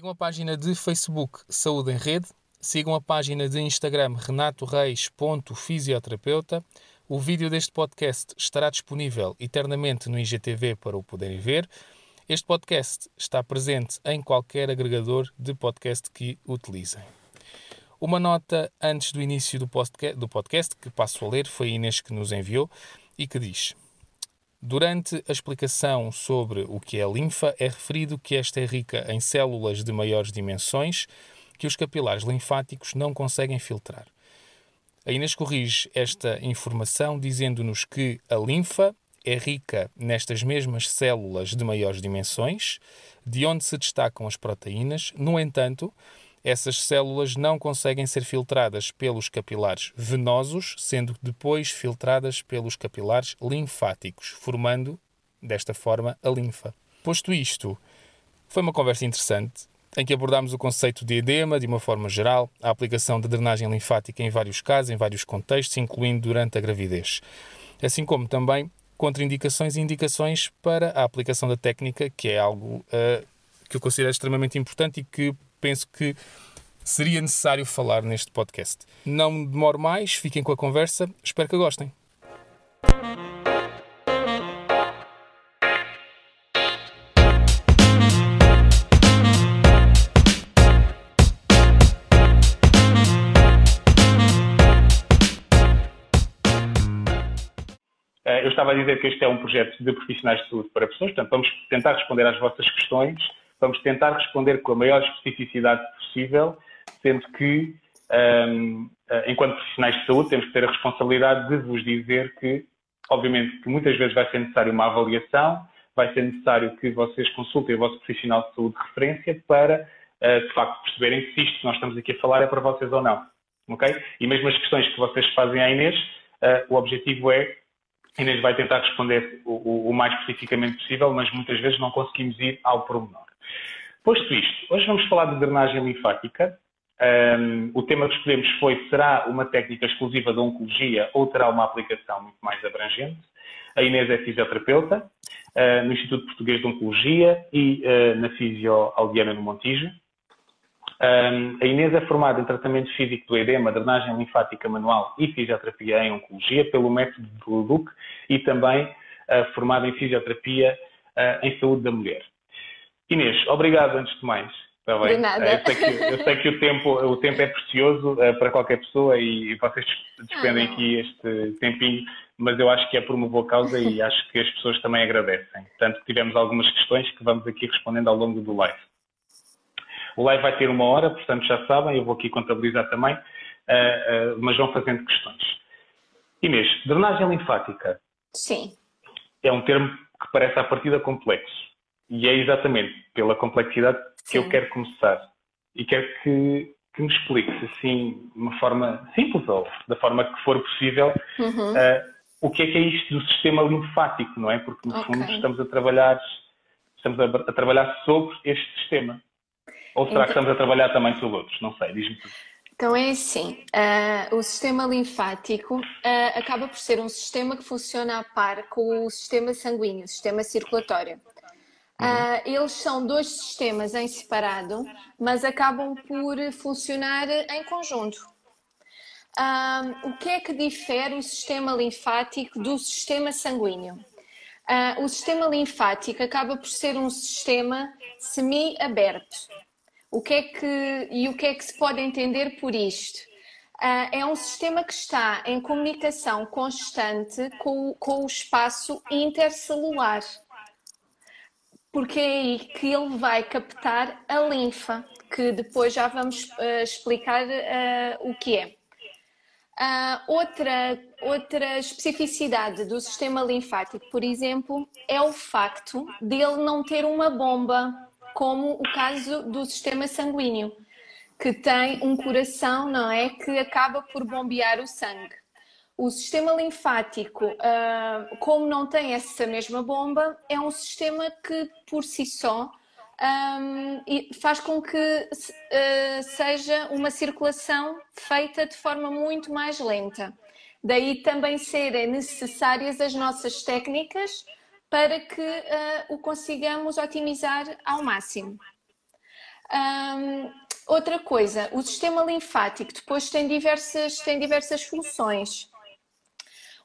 Sigam a página de Facebook Saúde em Rede, sigam a página de Instagram renatoreis.fisioterapeuta. O vídeo deste podcast estará disponível eternamente no IGTV para o poderem ver. Este podcast está presente em qualquer agregador de podcast que utilizem. Uma nota antes do início do podcast, que passo a ler, foi a Inês que nos enviou e que diz: Durante a explicação sobre o que é linfa, é referido que esta é rica em células de maiores dimensões que os capilares linfáticos não conseguem filtrar. A Inês corrige esta informação dizendo-nos que a linfa é rica nestas mesmas células de maiores dimensões, de onde se destacam as proteínas. No entanto, essas células não conseguem ser filtradas pelos capilares venosos, sendo depois filtradas pelos capilares linfáticos, formando, desta forma, a linfa. Posto isto, foi uma conversa interessante em que abordámos o conceito de edema de uma forma geral, a aplicação da drenagem linfática em vários casos, em vários contextos, incluindo durante a gravidez, assim como também contraindicações e indicações para a aplicação da técnica, que é algo uh, que eu considero extremamente importante e que penso que seria necessário falar neste podcast. Não demoro mais, fiquem com a conversa, espero que gostem. Eh, eu estava a dizer que este é um projeto de profissionais de saúde para pessoas, portanto, vamos tentar responder às vossas questões vamos tentar responder com a maior especificidade possível, sendo que, um, eh, enquanto profissionais de saúde, temos que ter a responsabilidade de vos dizer que, obviamente, que muitas vezes vai ser necessário uma avaliação, vai ser necessário que vocês consultem o vosso profissional de saúde de referência para, uh, de facto, perceberem se isto que nós estamos aqui a falar é para vocês ou não. Ok? E mesmo as questões que vocês fazem à Inês, uh, o objetivo é Inês vai tentar responder o, o, o, mais especificamente possível, mas muitas vezes não conseguimos ir ao pormenor. Posto isto, hoje vamos falar de drenagem linfática. Um, o tema que escolhemos foi: será uma técnica exclusiva da oncologia ou terá uma aplicação muito mais abrangente? A Inês é fisioterapeuta uh, no Instituto Português de Oncologia e uh, na Fisio Aldiana no Montijo. Um, a Inês é formada em tratamento físico do edema, drenagem linfática manual e fisioterapia em oncologia pelo método de Leduc e também uh, formada em fisioterapia em saúde da mulher. Inês, obrigado antes de mais. Está bem? De nada. Eu sei que, eu sei que o, tempo, o tempo é precioso uh, para qualquer pessoa e, e vocês despendem ah, aqui este tempinho, mas eu acho que é por uma boa causa e acho que as pessoas também agradecem. Portanto, tivemos algumas questões que vamos aqui respondendo ao longo do live. O live vai ter uma hora, portanto já sabem, eu vou aqui contabilizar também, uh, uh, mas vão fazendo questões. Inês, drenagem linfática. Sim. É um termo que parece à partida complexo e é exatamente pela complexidade que Sim. eu quero começar. E quero que, que me expliques, assim, de uma forma simples ou da forma que for possível, uhum. uh, o que é que é isto do sistema linfático, não é? Porque, no okay. fundo, estamos a trabalhar, estamos a, a, trabalhar sobre este sistema. Ou será então... que estamos a trabalhar também sobre outros? Não sei, diz-me tudo. Então é assim, uh, o sistema linfático uh, acaba por ser um sistema que funciona a par com o sistema sanguíneo, o sistema circulatório. Uh, eles são dois sistemas em separado, mas acabam por funcionar em conjunto. Uh, o que é que difere o sistema linfático do sistema sanguíneo? Uh, o sistema linfático acaba por ser um sistema semi-aberto. O que é que, e o que é que se pode entender por isto? é um sistema que está em comunicação constante com, com o espaço intercelular porque é aí que ele vai captar a linfa, que depois já vamos uh, explicar uh, o que é. Uh, outra, outra especificidade do sistema linfático, por exemplo, é o facto dele não ter uma bomba, como o caso do sistema sanguíneo, que tem um coração, não é? Que acaba por bombear o sangue. O sistema linfático, uh, como não tem essa mesma bomba, é um sistema que por si só um, faz com que uh, seja uma circulação feita de forma muito mais lenta. Daí também serem necessárias as nossas técnicas para que uh, o consigamos otimizar ao máximo. Um, outra coisa, o sistema linfático depois tem diversas, tem diversas funções.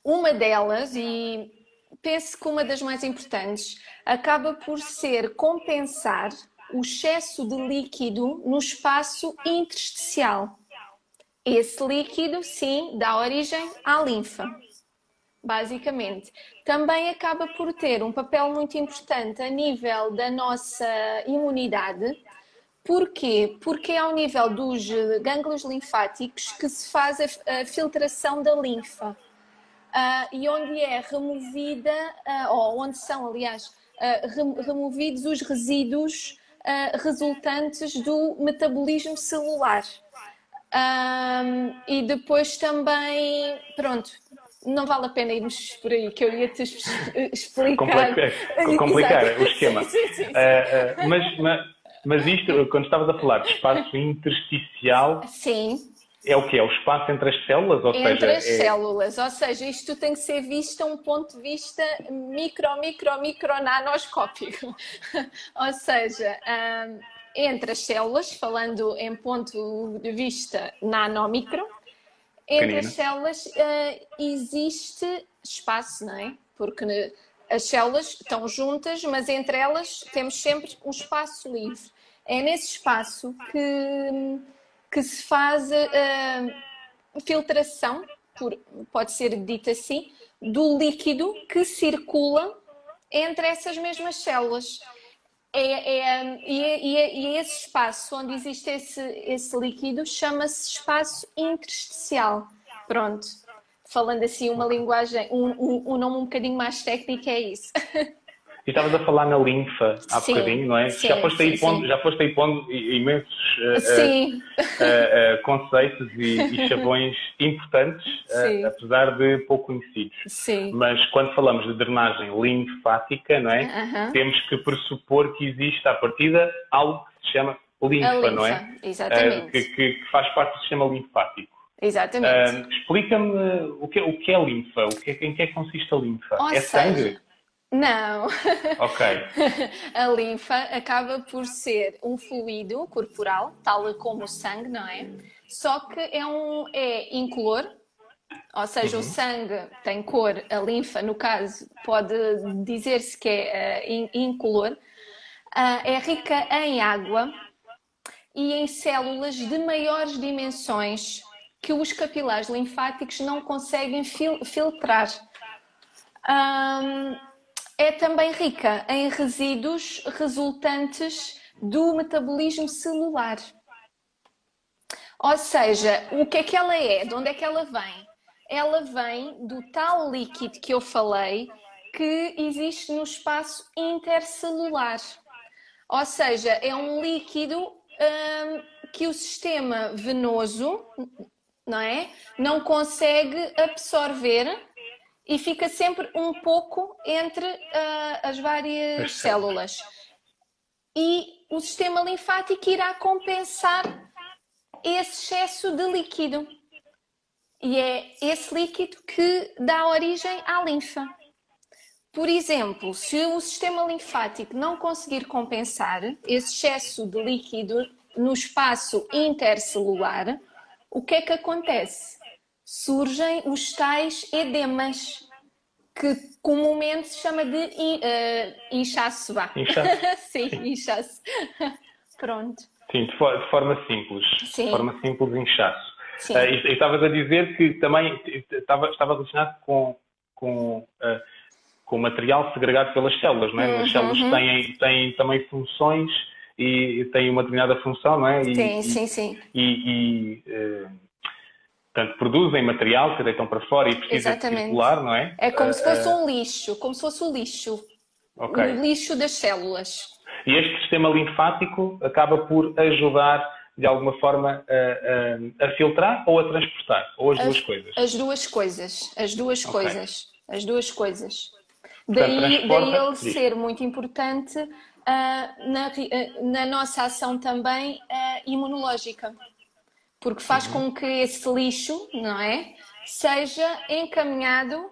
Uma delas, e penso que uma das mais importantes, acaba por ser compensar o excesso de líquido no espaço intersticial. Esse líquido, sim, dá origem à linfa, basicamente. Também acaba por ter um papel muito importante a nível da nossa imunidade. Porquê? Porque é ao nível dos gânglios linfáticos que se faz a, filtração da linfa. Uh, e onde é removida, uh, ou onde são, aliás, uh, removidos os resíduos resultantes do metabolismo celular. Um, e depois também, pronto, não vale a pena irmos por aí, que eu ia te explicar. Complicar, complicar o esquema. Sim, sim, sim. Uh, uh, mas, mas, mas isto, quando estavas a falar de espaço intersticial. Sim é o que? É o espaço entre as células? Ou entre seja, as é... células, ou seja, isto tem que ser visto a um ponto de vista micro, micro, micro nanoscópico. ou seja, um, entre as células, falando em ponto de vista nanomicro, entre as células uh, existe espaço, não é? Porque as células estão juntas, mas entre elas temos sempre um espaço livre. É nesse espaço que que se faz uh, filtração, por, pode ser dito assim, do líquido que circula entre essas mesmas células. É, é, e, é, e, esse espaço onde existe esse, esse líquido chama-se espaço intersticial. Pronto. Falando assim uma linguagem, um, um, um nome um bocadinho mais técnico é isso. E estavas a falar na linfa há sim, bocadinho, não é? Sim, já, foste aí pondo, já foste aí pondo imensos uh, uh, uh, conceitos e, e, chavões importantes, apesar de pouco conhecidos. Sim. Mas quando falamos de drenagem linfática, não é? -huh. Temos que pressupor que existe à partida algo que se chama linfa, linfa não é? Exatamente. Que, que, que, faz parte do sistema linfático. Exatamente. Explica-me o que, o que é linfa, o que, em que é que consiste a linfa? Ou é seja, sangue? Não. Ok. a linfa acaba por ser um fluido corporal, tal como o sangue, não é? Só que é, um, é incolor, ou seja, uhum. o sangue tem cor, a linfa, no caso, pode dizer-se que é uh, incolor. Uh, é rica em água e em células de maiores dimensões que os capilares linfáticos não conseguem fil filtrar. Um, é também rica em resíduos resultantes do metabolismo celular. Ou seja, o que é que ela é? De onde é que ela vem? Ela vem do tal líquido que eu falei que existe no espaço intercelular. Ou seja, é um líquido hum, que o sistema venoso não, é? não consegue absorver e fica sempre um pouco entre uh, as várias células. E o sistema linfático irá compensar esse excesso de líquido. E é esse líquido que dá origem à linfa. Por exemplo, se o sistema linfático não conseguir compensar esse excesso de líquido no espaço intercelular, o que é que acontece? Surgem os tais edemas, que comumente se chama de uh, inchaço. Vá. Inchaço? Sim, inchaço. Pronto. Sim, de, for de, forma simples. Sim. De forma simples, inchaço. Sim. Uh, e estavas a dizer que também estava, estava relacionado com, com, uh, com o material segregado pelas células, não é? Uhum, As células uhum. têm, têm também funções e têm uma determinada função, não é? E, sim, sim, sim. E, e uh, Portanto, produzem material que deitam para fora e precisam Exatamente. circular, não é? É como uh, se fosse um lixo, como se fosse o lixo. Okay. O lixo das células. E este sistema linfático acaba por ajudar, de alguma forma, a, a, a filtrar ou a transportar? Ou as, as, duas coisas? As duas coisas. As duas okay. coisas. As duas coisas. Daí, daí ele diz. ser muito importante uh, na, uh, na nossa ação também uh, imunológica porque faz com que esse lixo, não é, seja encaminhado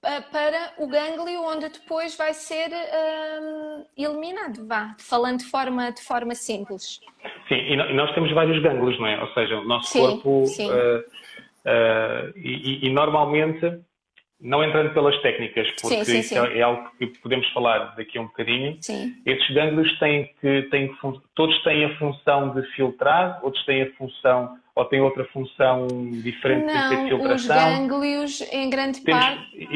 para o gânglio onde depois vai ser um, eliminado, vá, falando de forma, de forma simples. Sim, e nós temos vários gânglios, não é? Ou seja, o nosso sim, corpo sim. Uh, uh, e, e, normalmente não entrando pelas técnicas, porque sim, sim, isso é, algo que podemos falar daqui a um bocadinho. Sim. Esses gânglios têm que têm, todos têm a função de filtrar, outros têm a função ou tem outra função diferente não, de filtração? Os gânglios, em grande Temos, parte.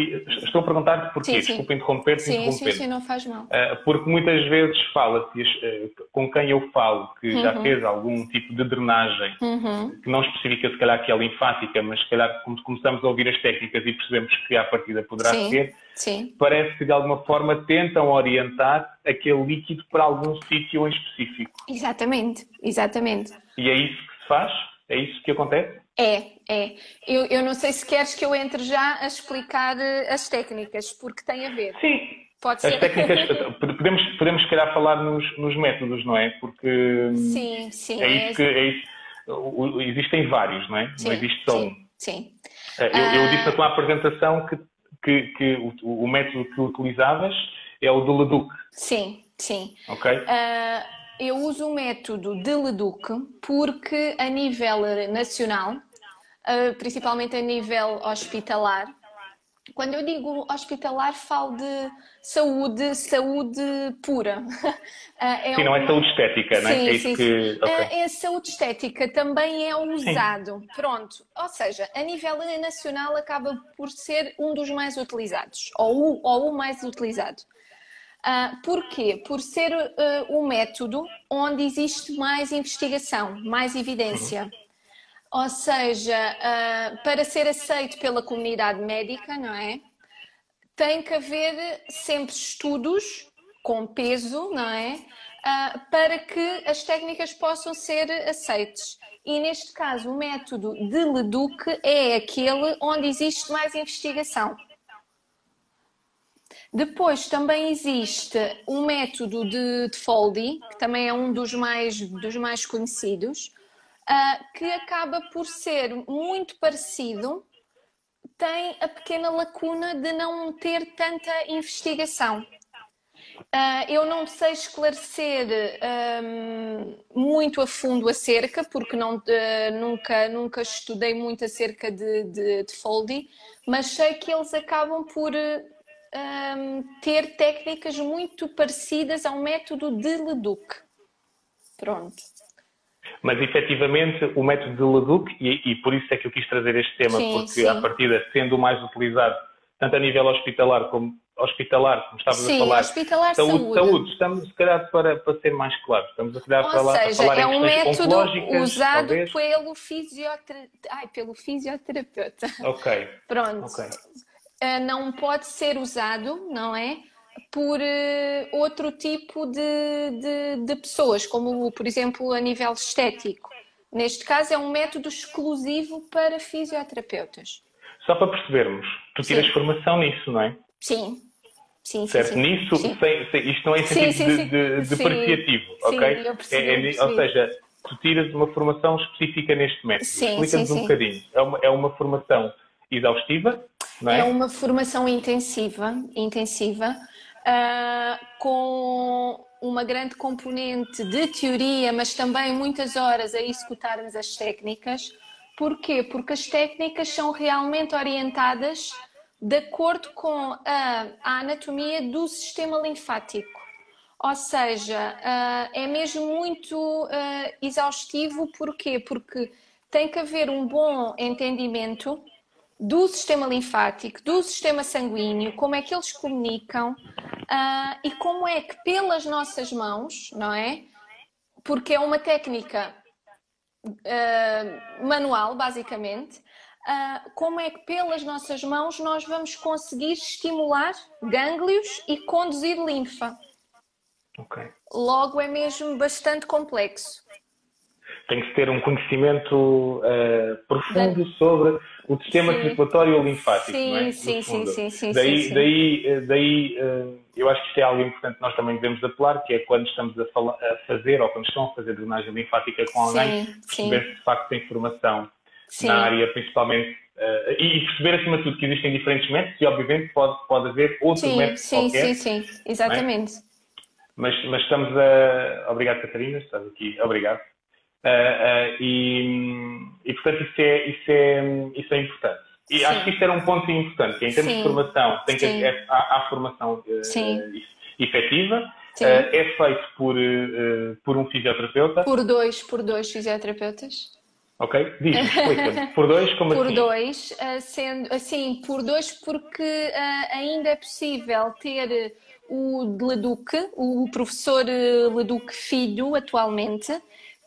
Estou a perguntar-te porquê, sim, desculpa interromper-te. Sim, interromper sim, sim, não faz mal. Uh, porque muitas vezes fala-se, uh, com quem eu falo, que uhum. já fez algum tipo de drenagem, uhum. que não especifica se calhar que é linfática, mas se calhar começamos a ouvir as técnicas e percebemos que a partida poderá ser, sim. parece que de alguma forma tentam orientar aquele líquido para algum sítio em específico. Exatamente, exatamente. E é isso que se faz? É isso que acontece? É, é. Eu, eu não sei se queres que eu entre já a explicar eh, as técnicas, porque tem a ver. Sim. Pode ser. As técnicas, podemos, podemos se calhar falar nos, nos métodos, não é? Porque sim, sim, é, isso é que é isso. existem vários, não é? Sim, não existe só sim, um. Sim. Eh, eu, eu, disse na tua apresentação que, que, que o, o, método que utilizavas é o do Leduc. Sim, sim. Ok. Uh, eu uso o método de Leduc porque a nível nacional, eh, principalmente a nível hospitalar, quando eu digo hospitalar, falo de saúde, saúde pura. Eh, é sim, não é saúde estética, não é? Sim, é sim, que... sim. Okay. É saúde estética, também é usado. Sim. Pronto. Ou seja, a nível nacional acaba por ser um dos mais utilizados, ou o, ou o mais utilizado. Uh, porquê? Por ser uh, um método onde existe mais investigação, mais evidência. Ou seja, uh, para ser aceito pela comunidade médica, não é? Tem que haver sempre estudos com peso, não é? para que as técnicas possam ser aceites. E neste caso, o método de Leduc é aquele onde existe mais investigação. Depois também existe um método de, de Foldy, que também é um dos mais, dos mais conhecidos, uh, que acaba por ser muito parecido, tem a pequena lacuna de não ter tanta investigação. Uh, eu não sei esclarecer um, muito a fundo acerca, porque não, uh, nunca, nunca estudei muito acerca de, de, de Foldy, mas sei que eles acabam por um, ter técnicas muito parecidas ao método de Leduc. Pronto. Mas efetivamente o método de Leduc, e, e por isso é que eu quis trazer este tema, sim, porque sim. à partida sendo o mais utilizado, tanto a nível hospitalar como hospitalar, como estávamos a falar, hospitalar saúde, saúde, saúde, estamos se calhar para, para ser mais claros, estamos a calhar Ou falar, seja, a falar é um método usado talvez. pelo, fisiotera... Ai, pelo fisioterapeuta. Ok. Pronto. Okay. Eh, não pode ser usado, não é? Por uh, outro tipo de, de, de, pessoas, como por exemplo a nível estético. Neste caso é um método exclusivo para fisioterapeutas. Só para percebermos, tu tiras sim. formação nisso, não é? Sim. Sim, certo? Sim, sim. Nisso, sim. Sem, sem, isto não é sentido de, de, de depreciativo, ok? Eu percebi, é, é, ou seja, tu tiras uma formação específica neste método. Explica-nos um bocadinho. É uma, é uma formação exaustiva, é? é? uma formação intensiva, intensiva uh, com uma grande componente de teoria, mas também muitas horas a executarmos as técnicas. Porquê? Porque as técnicas são realmente orientadas de acordo com a, a anatomia do sistema linfático. Ou seja, uh, é mesmo muito uh, exaustivo, porquê? Porque tem que haver um bom entendimento do sistema linfático, do sistema sanguíneo, como é que eles comunicam uh, e como é que pelas nossas mãos, não é? Porque é uma técnica uh, manual, basicamente, uh, como é que pelas nossas mãos nós vamos conseguir estimular gânglios e conduzir linfa. Okay. Logo é mesmo bastante complexo tem que ter um conhecimento profundo sobre o sistema sim. circulatório linfático, sim, não é? Sim, sim, sim, sim, Daí, sim, daí, eh, daí uh, eu acho que isto é algo importante que nós também devemos apelar, que é quando estamos a, falar, a fazer ou quando estão a fazer drenagem linfática com alguém, perceber se de facto tem formação na área, principalmente Uh, e perceber, acima de tudo, que existem diferentes métodos e, obviamente, pode, pode haver outro sim, método sim, qualquer. Sim, sim, sim, exatamente. É? Mas, mas estamos a... Obrigado, Catarina, estás aqui. Obrigado. Uh, uh, e, e, portanto, isso é, isso é, isso é importante. E sim. acho que isto era um ponto importante, que em termos sim. de formação, tem que é, há, há formação efetiva, é feito por, por um fisioterapeuta. Por dois, por dois fisioterapeutas. Ok? Diz, explica. Por dois, como por assim? Por dois, sendo assim, por dois, porque uh, ainda é possível ter o Leduc, o professor Leduc Filho, atualmente,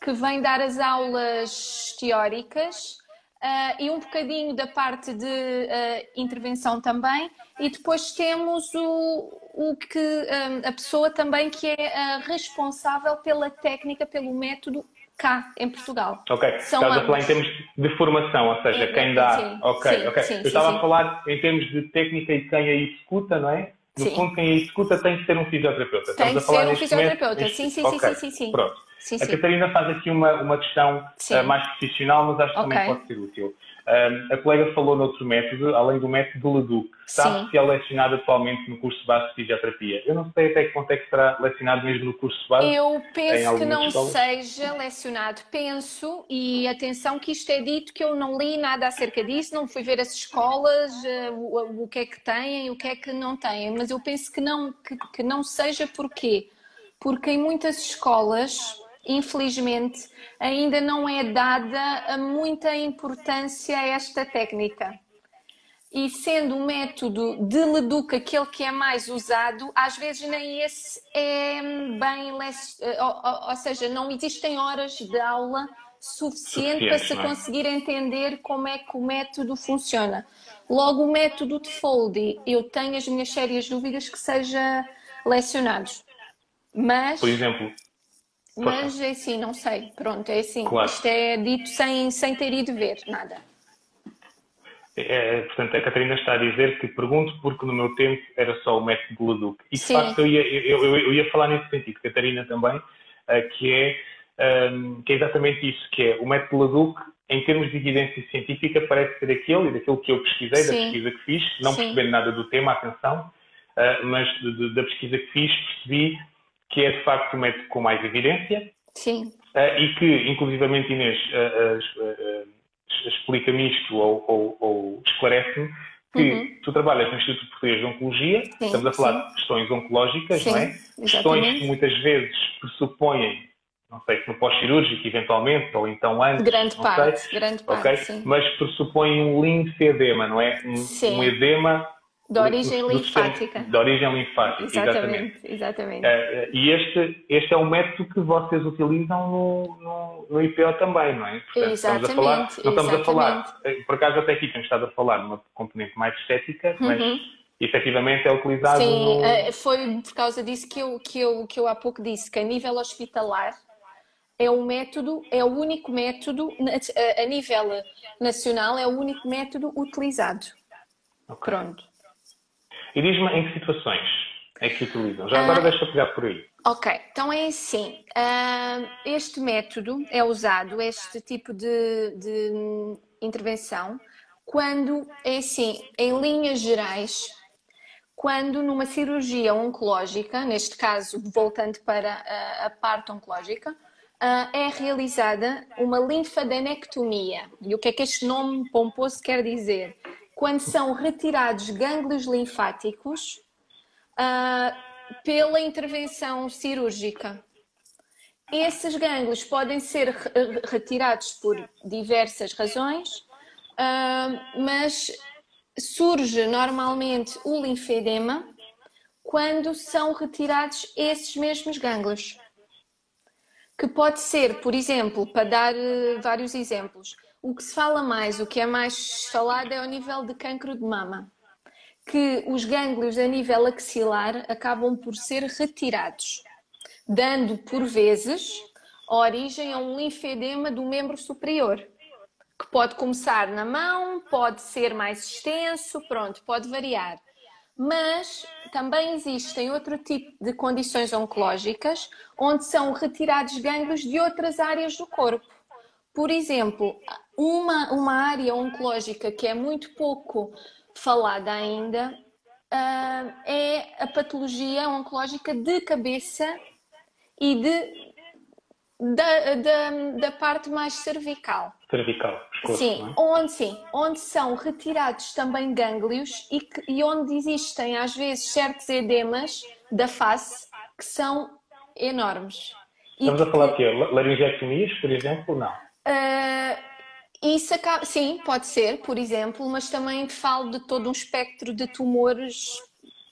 que vem dar as aulas teóricas uh, e um bocadinho da parte de uh, intervenção também. E depois temos o, o que um, a pessoa também que é responsável pela técnica, pelo método cá em Portugal. Ok, São estás a falar em termos de formação, ou seja, é, quem dá. Sim, ok, sim, ok. Sim, Eu estava a falar em termos de técnica e quem a executa, não é? No fundo, quem a executa tem que ser um fisioterapeuta. Tem que ser um fisioterapeuta, momento, sim, sim, okay. sim, sim, sim. Pronto. Sim, a Catarina faz aqui uma, uma questão uh, mais profissional, mas acho que okay. também pode ser útil. Um, a colega falou noutro método, além do método Leduc, que está se é lecionado atualmente no curso base de fisioterapia. Eu não sei até que ponto é que será lecionado mesmo no curso base. Eu penso que não escolas. seja lecionado. Penso, e atenção que isto é dito, que eu não li nada acerca disso, não fui ver as escolas, uh, o, o, que é que têm, o que é que não têm, mas eu penso que não, que, que não seja porquê? Porque em muitas escolas infelizmente, ainda não é dada muita importância a esta técnica. E sendo o método de Leduc aquele que é mais usado, às vezes nem esse é bem. Ou, ou seja, não existem horas de aula suficiente, para se é? conseguir entender como é que o método funciona. Logo, o método de Foldy, eu tenho as minhas sérias dúvidas que seja lecionado. Mas. Por exemplo, mas é assim, não sei. Pronto, é assim. Claro. Isto é dito sem, sem ter ido ver nada. É, é, portanto, a Catarina está a dizer que pergunto porque no meu tempo era só o método Leduc. E de Sim. facto eu ia, eu, eu, eu, ia falar nesse sentido, Catarina também, uh, que, é, um, que é exatamente isso, que é o método Leduc, em termos de evidência científica, parece ser aquele e daquilo que eu pesquisei, Sim. da pesquisa que fiz, não Sim. percebendo nada do tema, atenção, uh, mas da pesquisa que fiz percebi que é de facto o método com mais evidência. Sim. Uh, e que, inclusivamente, Inês uh, uh, explica-me isto ou, ou, ou esclarece-me que uhum. tu trabalhas no Instituto Português de Oncologia, sim, estamos a falar sim. de questões oncológicas, sim, não é? Exatamente. Questões que muitas vezes pressupõem, não sei se no pós-cirúrgico, eventualmente, ou então antes. Grande não parte, sei, grande parte. Okay? Sim. Mas pressupõem um linfedema, não é? Um, um edema de origem do, linfática. De origem linfática, exatamente. exatamente. Uh, e este, este é um método que vocês utilizam no, no, no IPO também, não é? Portanto, exatamente. Estamos a falar, não estamos exatamente. a falar, eh, por acaso até aqui temos estado a falar numa componente mais estética, uhum. mas efetivamente é utilizado Sim, no... Foi por causa disso que eu, que, eu, que eu há pouco disse, que a nível hospitalar é um método, é o único método, a nível nacional, é o único método utilizado. Okay. Pronto. E diz-me em que situações é que utilizam. Já agora uh, deixa pegar por aí. Ok, então é assim. Uh, este método é usado, este tipo de, de intervenção, quando é assim, em linhas gerais, quando numa cirurgia oncológica, neste caso voltando para a, a parte oncológica, uh, é realizada uma linfadenectomia. E o que é que este nome pomposo quer dizer? Quando são retirados gânglios linfáticos uh, pela intervenção cirúrgica. Esses gânglios podem ser retirados por diversas razões, uh, mas surge normalmente o linfedema quando são retirados esses mesmos gânglios. Que pode ser, por exemplo, para dar uh, vários exemplos, o que se fala mais, o que é mais falado é ao nível de cancro de mama, que os gânglios a nível axilar acabam por ser retirados, dando por vezes origem a um linfedema do membro superior, que pode começar na mão, pode ser mais extenso, pronto, pode variar. Mas também existem outro tipo de condições oncológicas onde são retirados gânglios de outras áreas do corpo Por exemplo, uma, uma área oncológica que é muito pouco falada ainda uh, é a patologia oncológica de cabeça e de, da, da, da parte mais cervical. Cervical, pescoço, sim, é? onde sim, onde são retirados também gânglios e, que, e onde existem às vezes certos edemas da face que são enormes. Estamos a falar de quê? Laringectomias, por exemplo? Não. Uh, isso acaba, sim, pode ser, por exemplo, mas também falo de todo um espectro de tumores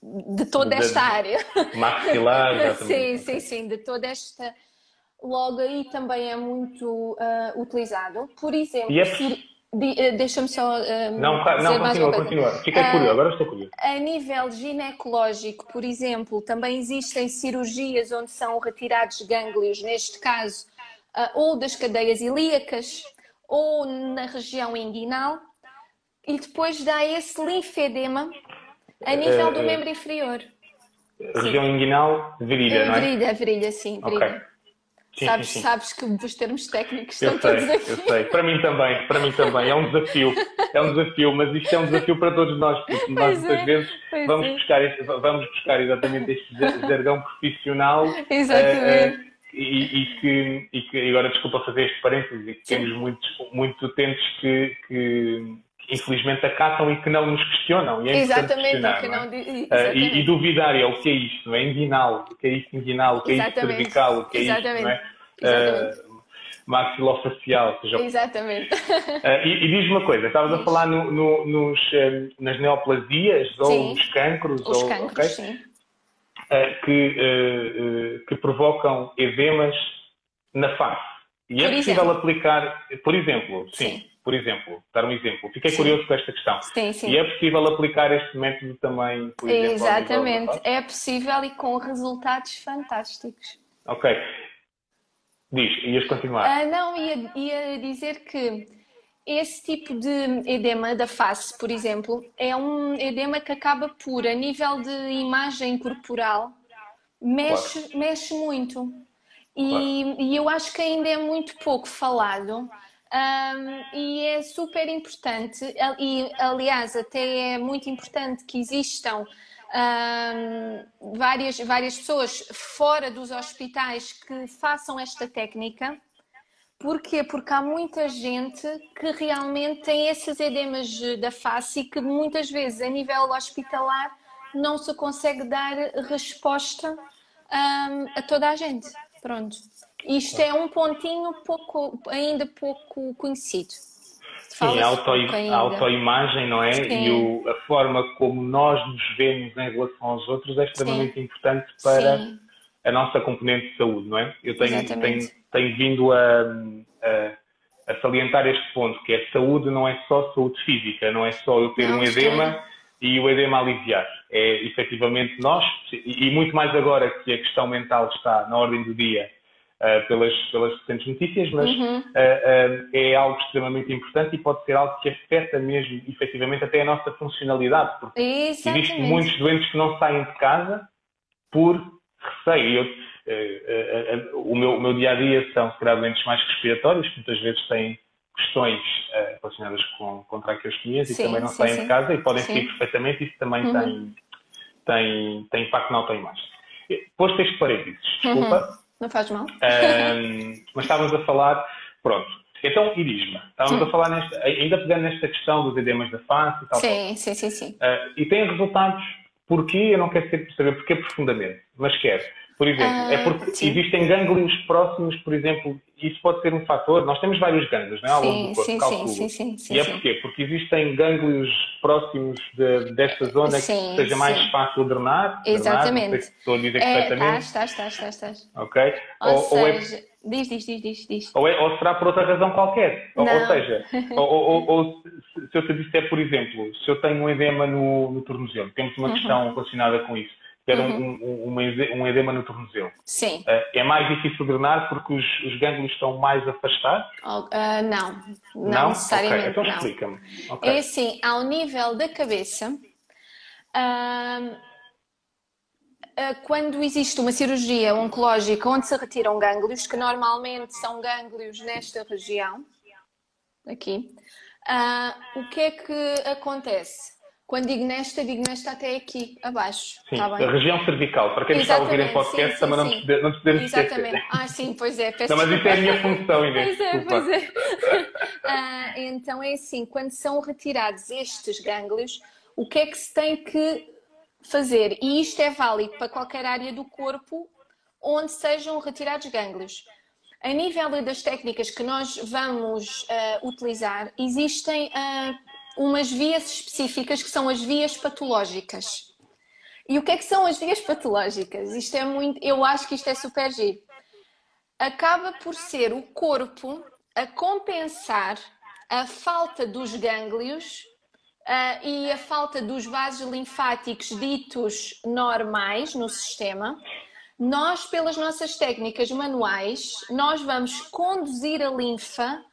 de toda esta de, área. Maxilar, Sim, sim, sim, de toda esta. Logo aí também é muito uh, utilizado. Por exemplo, é... de, uh, deixa-me só. Uh, não, não, continua, continua. Fiquei curioso, agora estou curioso. A nível ginecológico, por exemplo, também existem cirurgias onde são retirados gânglios, neste caso, ou das cadeias ilíacas ou na região inguinal e depois dá esse linfedema a nível do membro inferior. Região sim. inguinal, virilha, não é? Virilha, virilha, sim, virilha. Okay. Sim, sabes, sim, sabes que os termos técnicos estão eu sei, todos aqui. Eu sei, para mim também, para mim também, é um desafio, é um desafio, mas isto é um desafio para todos nós, porque nós muitas é, vezes vamos, é. buscar, vamos buscar exatamente este jargão profissional. Exatamente. Uh, uh, e, e, que, e que, agora desculpa fazer este parênteses, e que temos muitos, muitos utentes que, que, infelizmente acatam e que não nos questionam. E é exatamente, que não, é? uh, e, e, duvidar é o que é isto, não é? Inguinal, o que é isto inguinal, o que é isto cervical, o que é exatamente. isto, não é? Exatamente. Uh, maxilofacial. Seja, Exatamente. Uh, e, e diz-me uma coisa, estavas a falar no, no, nos, nas neoplasias sim. ou nos cancros? Os ou, cancros, okay? sim. Eh, que, eh, eh, que provocam edemas na face. E por é possível exemplo. aplicar, por exemplo, sim, Sim. por exemplo, dar um exemplo. Fiquei Sim. curioso com esta questão. Sim, sim. E é possível aplicar este método também, por exemplo, Exatamente, é possível e com resultados fantásticos. Ok. Diz, ias continuar. Ah, não, ia, ia dizer que esse tipo de edema da face, por exemplo, é um edema que acaba por, a nível de imagem corporal, mexe, Claro. mexe muito. E, e eu acho que ainda é muito pouco falado. ahm, e é super importante, e aliás, até é muito importante que existam ahm, várias, várias pessoas fora dos hospitais que façam esta técnica. Porquê? Porque há muita gente que realmente tem esses edemas da face e que muitas vezes, a nível hospitalar, não se consegue dar resposta hum, a toda a gente. Pronto. Isto é um pontinho pouco, ainda pouco conhecido. Sim, a, auto, autoimagem, não é? Sim. E o- a forma como nós nos vemos em relação aos outros é extremamente importante para Sim, a nossa componente de saúde, não é? Eu tenho, tenho, tenho vindo a, a, a salientar este ponto, que é saúde não é só saúde física, não é só eu ter Não, um edema e o edema aliviar. É efetivamente nós, e e muito mais agora que a questão mental está na ordem do dia ah, pelas, pelas recentes notícias, mas Uhum. ah, ah, é algo extremamente importante e pode ser algo que afeta mesmo, efetivamente, até a nossa funcionalidade, porque Exatamente. Existem muitos doentes que não saem de casa por receio. Eu, eh, eh, eh, o, meu, o meu dia a dia são, se calhar, doentes mais respiratórios, que muitas vezes têm questões relacionadas com, com traqueostomias e também não sim, saem sim. de casa e podem Sim. sair perfeitamente. Isso também Uhum. tem, tem, tem impacto na autoimagem. Posto este parênteses, desculpa, Não faz mal? Ahm, mas estávamos a falar, pronto. Então, diz-me, estávamos Hum. a falar, nesta, ainda pegando nesta questão dos edemas da face e tal, tal, Sim, sim, sim, sim. Uh, e tem resultados porquê, eu não quero saber porquê profundamente, mas quero. Por exemplo, Ah, é porque sim. existem gânglios próximos, por exemplo, isso pode ser um fator. Nós temos vários gânglios, não é? Ao longo Sim, do corpo, sim, sim, calculo. sim, sim, sim, E é porquê? Porque existem gânglios próximos de, desta zona Sim, que seja mais fácil drenar. drenar, Exatamente. Não sei se estou a dizer É, perfeitamente. estás, estás, estás, estás, estás. Ok? Ou, ou, é seja, diz, diz, diz, diz, diz. ou, é- ou será por outra razão qualquer. Ou, ou Não. seja, ou, ou- ou- se, eu te disser, por exemplo, se eu tenho um edema no, no tornozelo, temos uma Uhum. questão relacionada com isso, ter um, Uhum. um, eze- um edema no tornozelo, Sim. eh, é mais difícil drenar porque os, os gânglios estão mais afastados? Oh, ah, não, não, necessariamente Ok, então não. explica-me. Ok. É assim, ao nível da cabeça, ahm, quando existe uma cirurgia oncológica onde se retiram gânglios, que normalmente são gânglios nesta região, aqui, uh, o que é que acontece? Quando digo nesta, digo nesta até aqui, abaixo. Sim, tá a região cervical. Para quem está a ouvir em podcast, sim, também sim, não, nos podemos Exatamente. esquecer. Ah, sim, pois é. Peço não, mas isso é a minha função, Inês. Pois é, pois é. ah, então é assim, quando são retirados estes gânglios, o que é que se tem que fazer? E isto é válido para qualquer área do corpo onde sejam retirados gânglios. A nível das técnicas que nós vamos uh, utilizar, existem uh, umas vias específicas que são as vias patológicas. E o que é que são as vias patológicas? Isto é muito, eu acho que isto é super giro. Acaba por ser o corpo a compensar a falta dos gânglios uh, e a falta dos vasos linfáticos ditos normais no sistema. Nós, pelas nossas técnicas manuais, nós vamos conduzir a linfa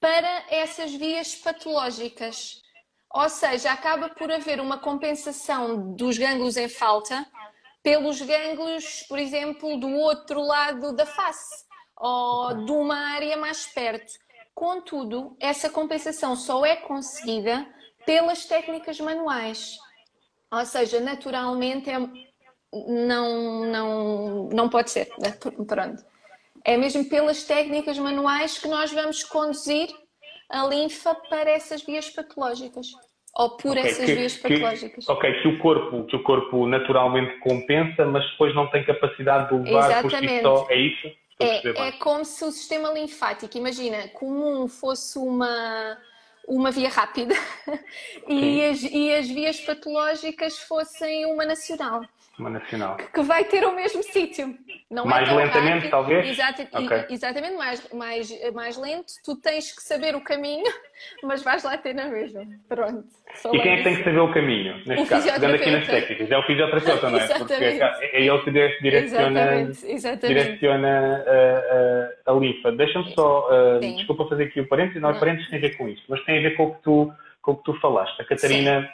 para essas vias patológicas. Ou seja, acaba por haver uma compensação dos gânglios em falta pelos gânglios, por exemplo, do outro lado da face ou de uma área mais perto. Contudo, essa compensação só é conseguida pelas técnicas manuais. Ou seja, naturalmente é, não, não, não pode ser. Pronto. É mesmo pelas técnicas manuais que nós vamos conduzir a linfa para essas vias patológicas ou por okay, essas que, vias patológicas. Que, ok, que o, corpo, que o corpo naturalmente compensa, mas depois não tem capacidade de levar Exatamente. por si só, é isso? É, é como se o sistema linfático, imagina, comum fosse uma, uma via rápida. E as, e as vias patológicas fossem uma nacional uma nacional. Que vai ter o mesmo sítio. Não é mais é lentamente, rápido. talvez? Exato, okay. Exatamente, mais, mais, mais lento. Tu tens que saber o caminho, mas vais lá ter na mesma. Pronto. E quem é que tem que saber o caminho, neste o caso? Pegando aqui nas técnicas. É o fisioterapeuta, não é? Porque é, é ele que direciona, exatamente, exatamente. direciona a, a, a linfa. Deixa-me só, uh, desculpa fazer aqui o parênteses, não é parênteses tem a ver com isto, mas tem a ver com o que tu, com o que tu falaste. A Catarina,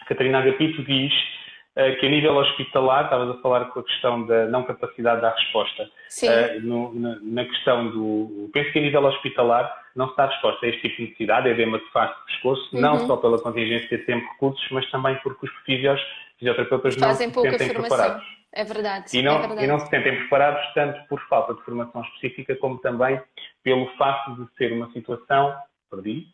a Catarina Agapito diz eh, que a nível hospitalar, estavas a falar com a questão da não capacidade da resposta. Sim. Uh, no, na, na, questão do. Penso que a nível hospitalar não se dá resposta a este tipo de necessidade, edema de face de pescoço, uhum. não só pela contingência de tempo e recursos, mas também porque os fisios, fisioterapeutas Fazem não se sentem formação. preparados. É verdade. E não, é verdade. e não se sentem preparados tanto por falta de formação específica, como também pelo facto de ser uma situação. Perdi?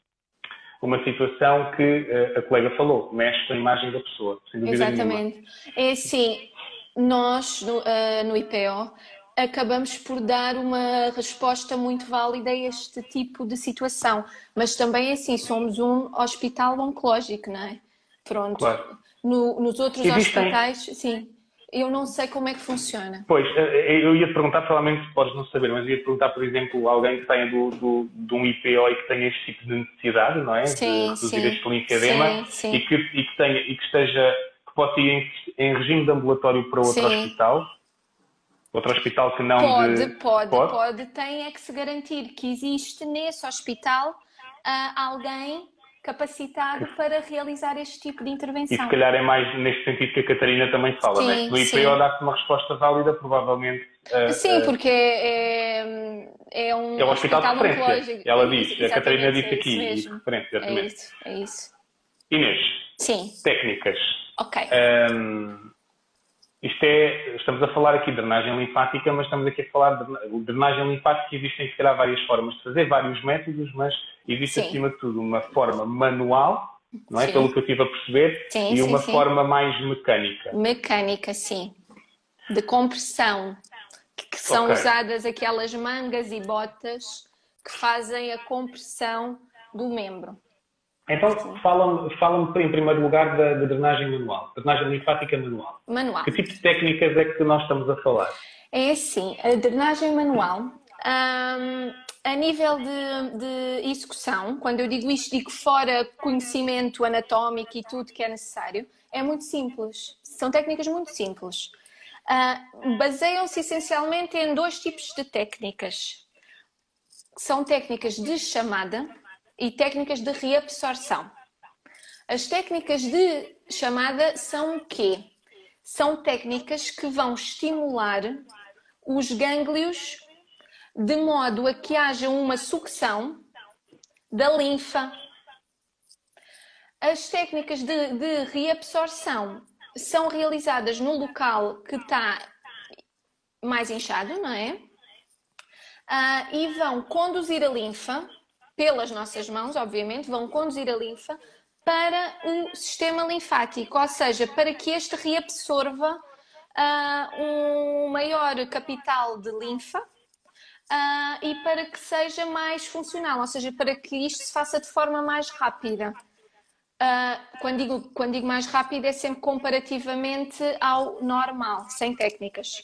Uma situação que uh, a colega falou, mexe com a imagem da pessoa, sem dúvida Exatamente. Nenhuma. É assim, nós no, uh, no IPO acabamos por dar uma resposta muito válida a este tipo de situação, mas também é assim, somos um hospital oncológico, não é? Pronto. Claro. No, nos outros Existem... hospitais, sim eu não sei como é que funciona. Pois, eh, eh, eu ia perguntar, provavelmente podes não saber, mas ia perguntar, por exemplo, alguém que tenha do, do, de um IPO e que tenha este tipo de necessidade, não é? Sim, de reduzir sim. este linfedema sim, sim. E, que, e, que tenha, e que esteja, que possa ir em, em regime de ambulatório para outro hospital. Outro hospital que não pode, de... pode, pode, pode. Tem é que se garantir que existe nesse hospital uh, alguém capacitado para realizar este tipo de intervenção. E se calhar é mais neste sentido que a Catarina também fala, né? sim, né? no IPO dá-se uma resposta válida, provavelmente. Uh, sim, uh, porque é, é um, é um hospital, hospital de referência. Ela diz, a Catarina disse aqui, de referência, exatamente. É isso, é isso. Inês, sim. técnicas. Ok. Um, isto é, estamos a falar aqui de drenagem linfática, mas estamos aqui a falar de drenagem linfática. Existem, se calhar, várias formas de fazer, vários métodos, mas existe, sim. acima de tudo, uma forma manual, não é? Sim. Pelo que eu estive a perceber, sim, e uma forma mais mecânica. Mecânica, sim. De compressão, que são okay. usadas aquelas mangas e botas que fazem a compressão do membro. Então, fala-me fala em primeiro lugar da, da, drenagem manual, drenagem linfática manual. Manual. Que tipo de técnicas é que nós estamos a falar? É assim, a drenagem manual, hum, a nível de, de, execução, quando eu digo isto, digo fora conhecimento anatómico e tudo que é necessário, é muito simples. São técnicas muito simples. Uh, Baseiam-se essencialmente em dois tipos de técnicas. São técnicas de chamada e técnicas de reabsorção. As técnicas de chamada são o quê? são técnicas que vão estimular os gânglios de modo a que haja uma sucção da linfa. As técnicas de, de reabsorção são realizadas no local que está mais inchado, não é? Ah, e vão conduzir a linfa, pelas nossas mãos, obviamente, vão conduzir a linfa para o sistema linfático, ou seja, para que este reabsorva uh, um maior capital de linfa uh, e para que seja mais funcional, ou seja, para que isto se faça de forma mais rápida. Uh, quando, digo, quando digo mais rápido é sempre comparativamente ao normal, sem técnicas.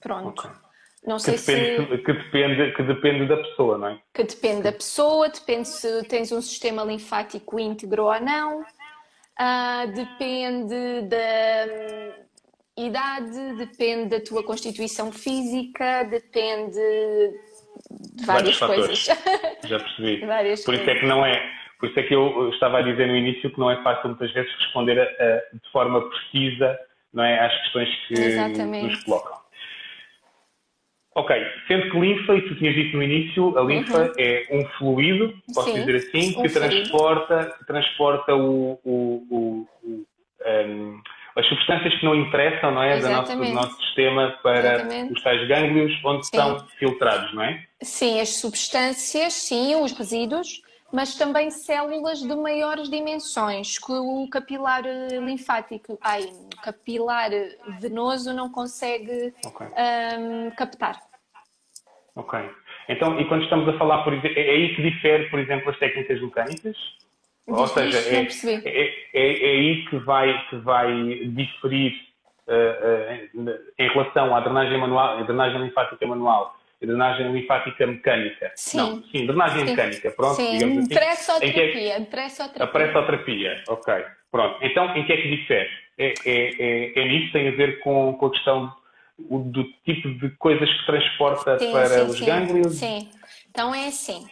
Pronto. Okay. Não que sei depende, se... que, depende, que depende da pessoa, não é? Que depende da pessoa, depende se tens um sistema linfático íntegro ou não, uh, depende da hum, idade, depende da tua constituição física, depende de várias coisas. Já percebi. várias por isso é que não é, por isso é que eu estava a dizer no início que não é fácil muitas vezes responder a, a, de forma precisa não é, às questões que Exatamente. nos colocam. Ok, sendo que linfa, e tu tinhas dito no início, a linfa uhum. é um fluido, posso Sim, dizer assim, um que transporta, que transporta o, o, o, um, as substâncias que não interessam não é, do, nosso, do nosso sistema para Exatamente. os tais gânglios onde sim. são filtrados, não é? Sim, as substâncias, sim, os resíduos, mas também células de maiores dimensões que o capilar eh, linfático, ai, o capilar venoso não consegue okay. um, captar. Ok. Então, e quando estamos a falar, por exemplo, é aí que difere, por exemplo, as técnicas mecânicas? Ou seja, é, é, é, é, aí que vai, que vai diferir uh, uh, em relação à drenagem manual, à drenagem linfática manual drenagem linfática mecânica. Sim. Não, sim, drenagem sim. mecânica, pronto, sim. digamos assim. Pressoterapia, é pressoterapia. A pressoterapia, ok. Pronto, então em que é que difere? É, é, é, é nisso, tem a ver com, com a questão do, do tipo de coisas que transporta sim, para sim, os gânglios? Sim, então é assim.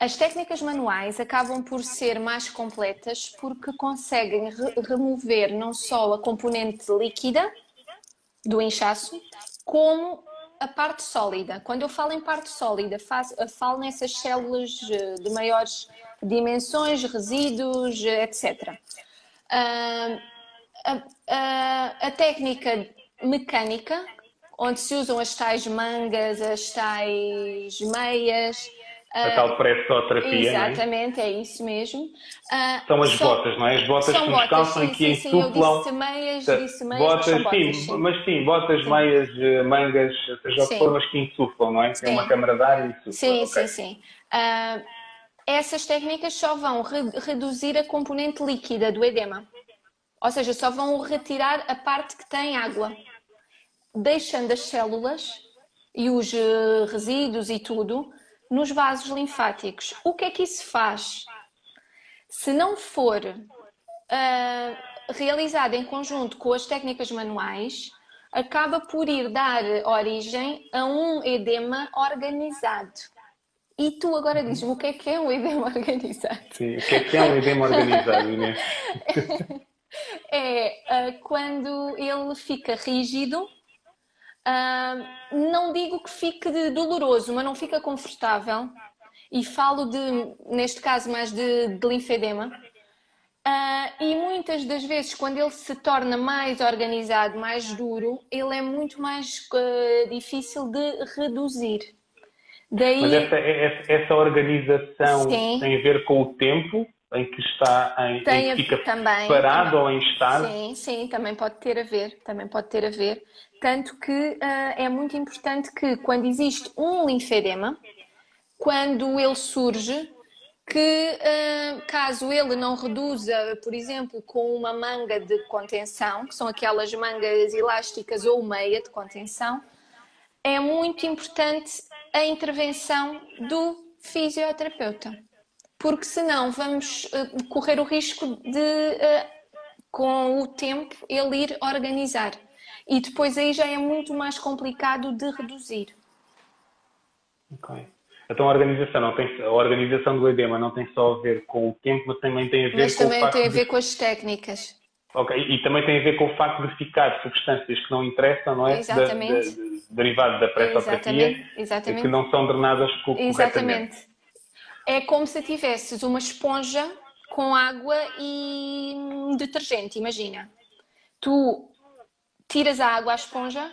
As técnicas manuais acabam por ser mais completas porque conseguem re remover não só a componente líquida do inchaço, como a parte sólida. Quando eu falo em parte sólida, faço, falo nessas células eh, de maiores dimensões, resíduos, etc. Uh, a, a, a, técnica mecânica, onde se usam as tais mangas, as tais meias, a tal pressoterapia, Exatamente, é? é? isso mesmo. Uh, são as são, botas, não é? As botas que nos calçam e que insuflam. Sim, disse meias, disse meias, botas, sim, botas, sim, mas sim, botas, sim. meias, eh, mangas, seja o que for, mas que insuflam, não é? Tem uma câmara de ar e insuflam. Sim, okay. sim, sim. Uh, essas técnicas só vão re reduzir a componente líquida do edema. Ou seja, só vão retirar a parte que tem água, deixando as células e os eh, resíduos e tudo nos vasos linfáticos. O que é que isso faz? Se não for uh, realizado em conjunto com as técnicas manuais, acaba por ir dar origem a um edema organizado. E tu agora dizes-me o que é que é um edema organizado? Sim, o que é que é um edema organizado, Inês? é uh, quando ele fica rígido Uh, não digo que fique doloroso, mas não fica confortável. E falo de, neste caso, mais de, de linfedema. Uh, e muitas das vezes, quando ele se torna mais organizado, mais duro, ele é muito mais uh, difícil de reduzir. Daí... Mas essa, essa, essa organização Sim. tem a ver com o tempo em que está em, tem em que fica também, parado também. ou em estado? Sim, sim, também pode ter a ver, também pode ter a ver. Tanto que uh, é muito importante que quando existe um linfedema, quando ele surge, que uh, caso ele não reduza, por exemplo, com uma manga de contenção, que são aquelas mangas elásticas ou meia de contenção, é muito importante a intervenção do fisioterapeuta. Porque senão vamos uh, correr o risco de, com o tempo, ele ir organizar e depois aí já é muito mais complicado de reduzir. Ok. Então a organização, não tem, a organização do edema não tem só a ver com o tempo, mas também tem a ver mas com também tem a ver de... com as técnicas. Ok, e também tem a ver com o facto de ficar substâncias que não interessam, não é? Exatamente. Da, da, derivado da pressoterapia, Exatamente. que não são drenadas corretamente. Exatamente. É como se tivesses uma esponja com água e detergente, imagina. Tu tiras a água à esponja,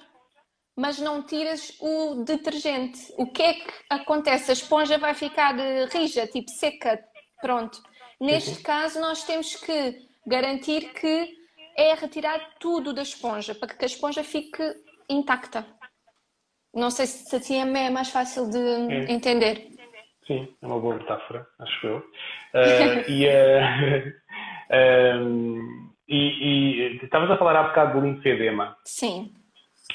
mas não tiras o detergente. O que é que acontece? A esponja vai ficar rija, tipo seca, pronto. Neste caso, nós temos que garantir que é retirar tudo da esponja, para que a esponja fique intacta. Não sei se assim é mais fácil de é. entender. Sim, é uma boa metáfora, acho eu. Uh, e, uh, uh, e, e estavas a falar há bocado do linfedema. Sim.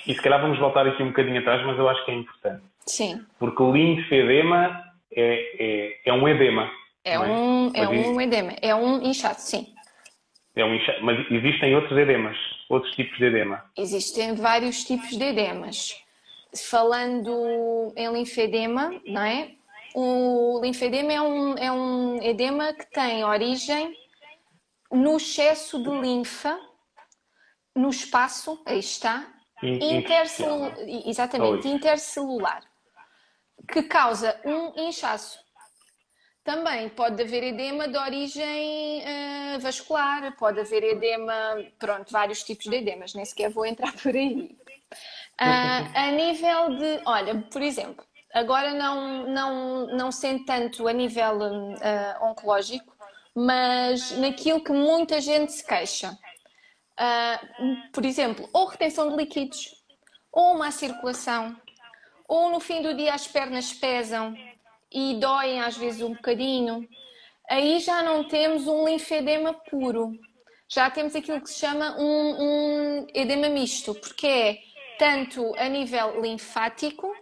E se calhar vamos voltar aqui um bocadinho atrás, mas eu acho que é importante. Sim. Porque o linfedema é, é, é um edema. É, um, é, é um edema, é um inchaço, sim. É um mas existem outros edemas, outros tipos de edema. Existem vários tipos de edemas. Falando em linfedema, não é? O linfedema é um, é um edema que tem origem no excesso de linfa no espaço, aí está, intercelu exatamente, intercelular, que causa um inchaço. Também pode haver edema de origem uh, vascular, pode haver edema, pronto, vários tipos de edemas, nem sequer vou entrar por aí. Uh, a nível de, olha, por exemplo, agora não, não, não sendo tanto a nível uh, oncológico, mas naquilo que muita gente se queixa. Uh, por exemplo, ou retenção de líquidos, ou má circulação, ou no fim do dia as pernas pesam, e doem às vezes um bocadinho, aí já não temos um linfedema puro. Já temos aquilo que se chama um, um edema misto, porque é tanto a nível linfático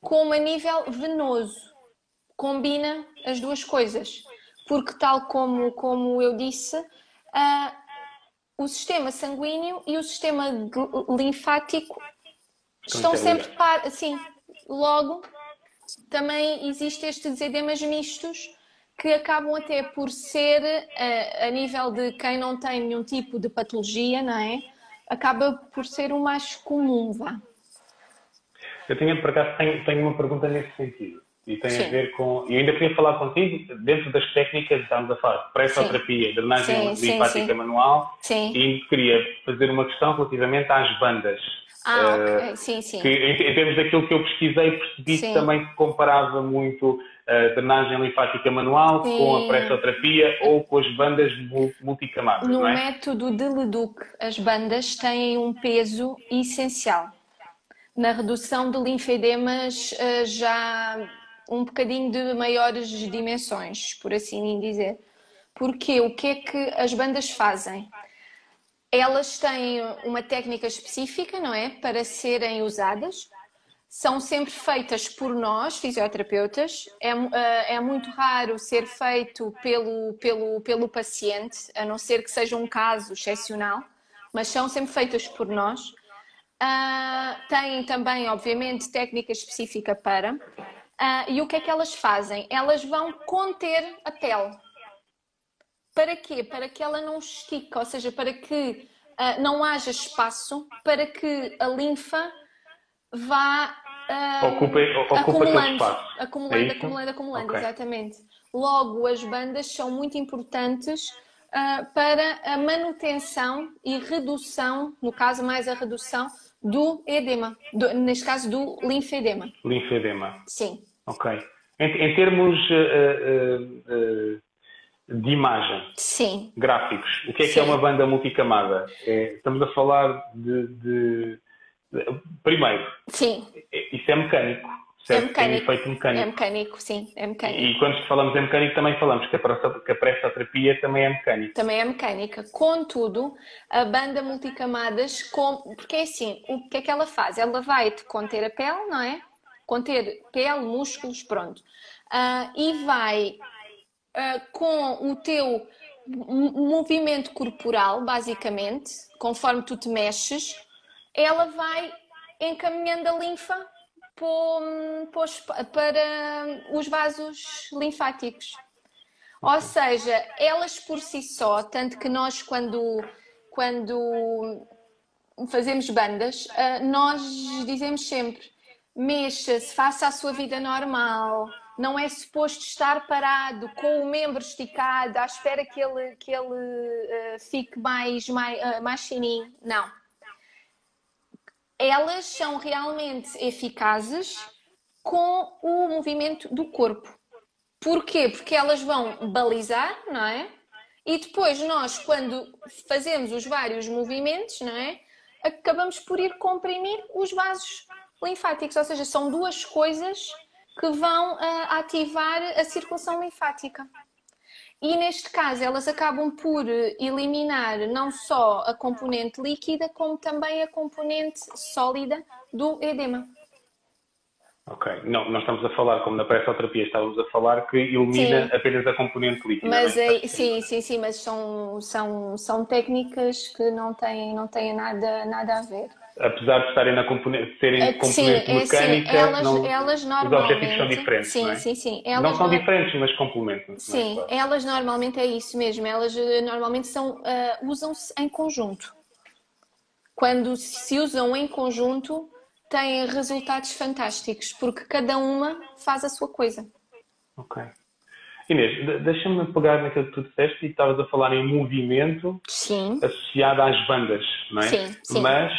como a nível venoso. Combina as duas coisas, porque tal como, como eu disse, uh, o sistema sanguíneo e o sistema linfático estão sempre par, assim, logo também existem estes edemas mistos que acabam até por ser, a, eh, a, nível de quem não tem nenhum tipo de patologia, não é? Acaba por ser o mais comum, vá. Eu tinha, por acaso, tenho, tenho uma pergunta nesse sentido. E tem Sim. a ver com. E ainda queria falar contigo, dentro das técnicas, estamos a falar de pressoterapia, drenagem linfática manual, sim. e queria fazer uma questão relativamente às bandas. Ah, uh, sim, sim. Que, em, em, termos daquilo que eu pesquisei, percebi sim. que também se comparava muito a uh, drenagem linfática manual sim. com a pressoterapia ou com as bandas multicamadas. No é? método de Leduc, as bandas têm um peso essencial na redução de linfedemas uh, já um bocadinho de maiores dimensões, por assim dizer. Porque o que é que as bandas fazem? Elas têm uma técnica específica, não é? Para serem usadas. São sempre feitas por nós, fisioterapeutas. É, eh, é muito raro ser feito pelo, pelo, pelo paciente, a não ser que seja um caso excepcional, mas são sempre feitas por nós. Uh, têm também, obviamente, técnica específica para. Uh, e o que é que elas fazem? Elas vão conter a pele. Para quê? Para que ela não estique, ou seja, para que uh, não haja espaço para que a linfa vá uh, ocupe acumulando, acumulando, é acumulando, acumulando, okay. exatamente. Logo, as bandas são muito importantes uh, para a manutenção e redução, no caso mais a redução do edema, do, neste caso do linfedema. Linfedema. Sim. Ok. Em, em termos uh, de imagem. Sim. Gráficos. O que é Sim. que é uma banda multicamada? É, estamos a falar de, de, de, Primeiro, Sim. É, isso é mecânico. Certo? É mecânico. Tem efeito mecânico. É mecânico, sim, é mecânico. E quando falamos em mecânico também falamos que a pressoterapia também é mecânica. Também é mecânica. Contudo, a banda multicamadas, com... porque é assim, o que é que ela faz? Ela vai-te conter a pele, não é? Conter pele, músculos, pronto. Uh, e vai uh, com o teu movimento corporal, basicamente, conforme tu te mexes, ela vai encaminhando a linfa para os vasos linfáticos. Ou seja, elas por si só, tanto que nós quando quando fazemos bandas, uh, nós dizemos sempre: mexa-se, faça a sua vida normal. Não é suposto estar parado com o membro esticado à espera que ele, que ele uh, fique mais, mais, uh, mais fininho. Não. Elas são realmente eficazes com o movimento do corpo. Porquê? Porque elas vão balizar, não é? E depois nós, quando fazemos os vários movimentos, não é? acabamos por ir comprimir os vasos linfáticos, ou seja, são duas coisas que vão uh, ativar a circulação linfática. E neste caso, elas acabam por eliminar não só a componente líquida, como também a componente sólida do edema. Ok, não, nós estamos a falar, como na pressoterapia estávamos a falar, que elimina sim. apenas a componente líquida. Mas é, sim, sim, sim, mas são, são, são técnicas que não têm, não têm nada, nada a ver. Apesar de estarem na componente, serem é, componente sim, mecânica, é, sim. Elas, não, elas os objetivos são diferentes. Sim, não é? sim, sim. Elas não são diferentes, mas complementam. Sim, é? elas normalmente é isso mesmo. Elas eh, normalmente são, uh, usam-se em conjunto. Quando se usam em conjunto, têm resultados fantásticos, porque cada uma faz a sua coisa. Ok. Inês, deixa-me pegar naquilo que tu disseste e estavas a falar em movimento sim. associado às bandas, não é? Sim, sim. Mas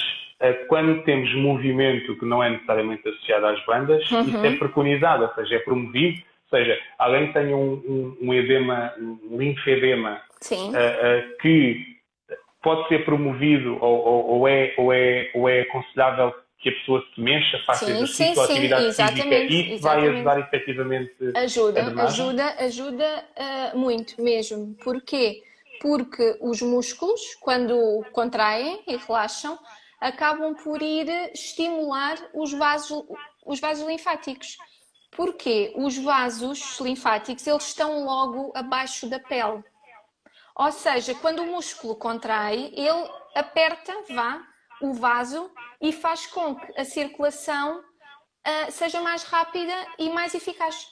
quando temos movimento que não é necessariamente associado às bandas, uhum. isso é preconizado, ou seja, é promovido. Ou seja, alguém tem um, um, um edema, um linfedema, uh, uh, que pode ser promovido ou, ou, ou, é, ou, é, ou é aconselhável que a pessoa se mexa, faça sim, exercício sim, atividade sim, física, isso exatamente. vai ajudar efetivamente ajuda, a ajuda, ajuda uh, muito mesmo. Porquê? Porque os músculos, quando contraem e relaxam, acabam por ir estimular os vasos, os vasos linfáticos. Porquê? Os vasos linfáticos eles estão logo abaixo da pele. Ou seja, quando o músculo contrai, ele aperta, vá, o vaso e faz com que a circulação uh, seja mais rápida e mais eficaz.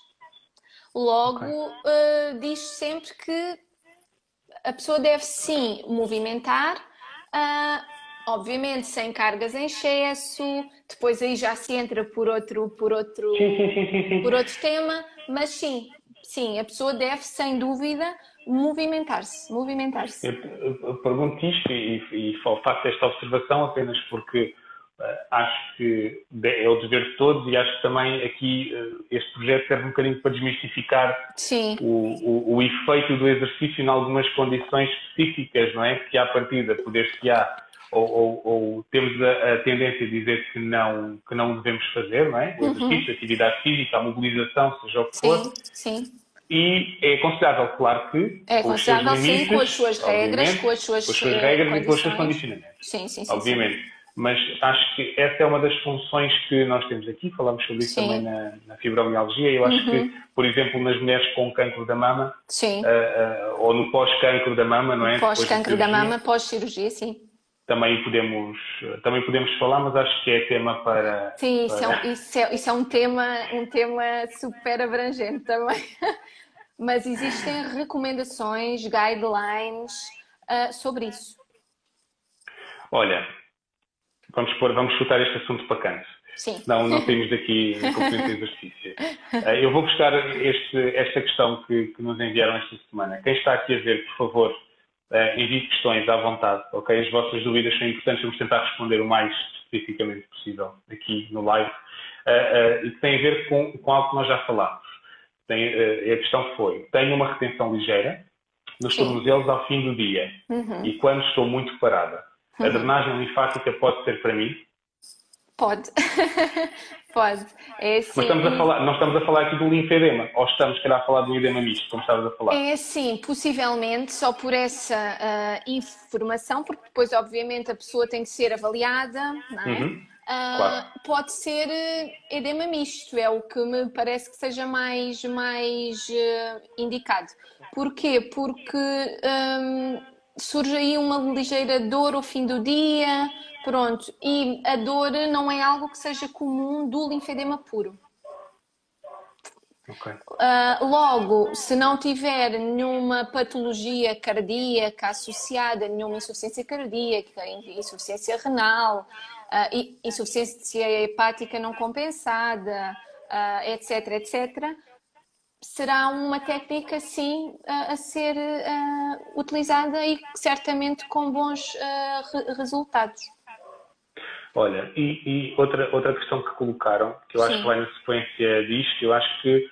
Logo, okay. uh, diz sempre que a pessoa deve sim movimentar, uh, obviamente sem cargas em excesso, depois aí já se entra por outro, por outro, por outro tema, mas sim, sim, a pessoa deve sem dúvida movimentar-se, movimentar-se. Pergunto isto e, e, faço esta observação apenas porque uh, acho que é o dever de todos e acho que também aqui uh, este projeto serve um bocadinho para desmistificar o, o, o, efeito do exercício em algumas condições específicas, não é? Que à partida poder-se-á ou, ou, ou, temos a, a, tendência a dizer que não, que não devemos fazer, não é? O uhum. exercício, uhum. a atividade física, a mobilização, seja o que for. Sim, sim e é aconselhável, claro que. É aconselhável, sim, com as suas regras, com as suas, com as suas regras e com os seus condicionamentos. Sim, sim, sim. Obviamente. Sim. Mas acho que essa é uma das funções que nós temos aqui, falamos sobre isso também na, na fibromialgia. Eu acho uhum. que, por exemplo, nas mulheres com cancro da mama, sim. Uh, uh, ou no pós-cancro da mama, não é? Pós-cancro da mama, pós-cirurgia, sim também podemos também podemos falar, mas acho que é tema para. Sim, Isso, é, um, isso, é, isso é um tema um tema super abrangente também. mas existem recomendações, guidelines uh, sobre isso. Olha, vamos pôr, vamos chutar este assunto para canto. Sim. Não, não temos daqui de exercício. Uh, eu vou buscar este, esta questão que, que, nos enviaram esta semana. Quem está aqui a ver, por favor, uh, questões à vontade, ok? As vossas dúvidas são importantes, vamos tentar responder o mais especificamente possível aqui no live. Uh, que tem a ver com, com algo que nós já falámos. Tem, a questão foi: tenho uma retenção ligeira nos tornozelos ao fim do dia uhum. e quando estou muito parada, uhum. a drenagem linfática pode ser para mim? Pode, pode. É assim... Mas estamos a falar, não estamos a falar aqui do linfedema, ou estamos, calhar, a falar do edema misto, como estavas a falar? É assim, possivelmente, só por essa uh, informação, porque depois, obviamente, a pessoa tem que ser avaliada, não é? Uhum. Uh, claro. Pode ser eh, edema misto, é o que me parece que seja mais, mais uh, indicado. Porquê? Porque um, surge aí uma ligeira dor ao fim do dia, pronto, e a dor não é algo que seja comum do linfedema puro. Okay. Uh, logo, se não tiver nenhuma patologia cardíaca associada, nenhuma insuficiência cardíaca, insuficiência renal, uh, insuficiência hepática não compensada, uh, etc, etc, será uma técnica, sim, a ser utilizada e certamente com bons re resultados. Olha, e, e, outra, outra questão que colocaram, que eu acho Sim. que vai na sequência disto, eu acho que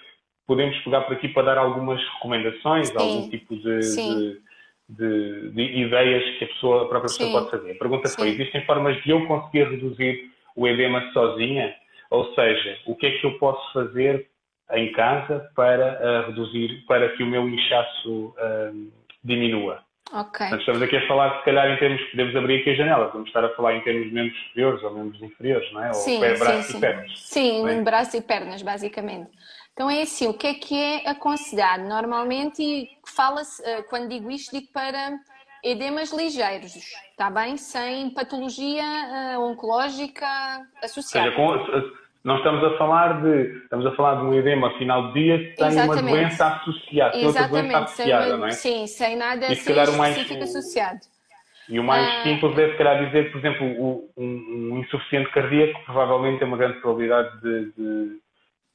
podemos pegar por aqui para dar algumas recomendações, Sim. algum tipo de, de, de, de, ideias que a, pessoa, a própria pessoa Sim. pode fazer. A pergunta foi: existem formas de eu conseguir reduzir o edema sozinha? Ou seja, o que é que eu posso fazer em casa para uh, reduzir, para que o meu inchaço uh, diminua? Ok. Estamos aqui a falar, se calhar, em termos, podemos abrir aqui a janela, vamos estar a falar em termos de membros superiores ou membros inferiores, não é? Ou sim, pé, braço sim, e pernas. Sim, é? braço e pernas, basicamente. Então é assim, o que é que é aconselhado? Normalmente, e fala-se, eh, quando digo isto, digo para edemas ligeiros, está bem? Sem patologia uh, oncológica associada. Ou seja, com, não estamos a falar de estamos a falar de um edema ao final do dia que tem Exatamente. uma doença associada, tem outra doença associada, uma, não é? Sim, sem nada assim específico mais, associado. E o mais ah, simples é, se calhar, dizer, por exemplo, um, um, insuficiente cardíaco provavelmente tem uma grande probabilidade de, de,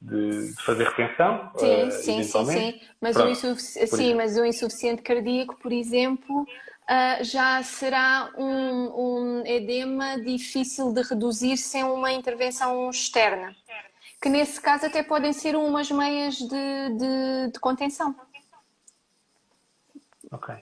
de, fazer retenção. Sim, uh, sim, sim, sim. Mas, Pronto, o sim mas o insuficiente cardíaco, por exemplo, uh, já será um, um edema difícil de reduzir sem uma intervenção externa. Que nesse caso até podem ser umas meias de, de, de contenção. Ok.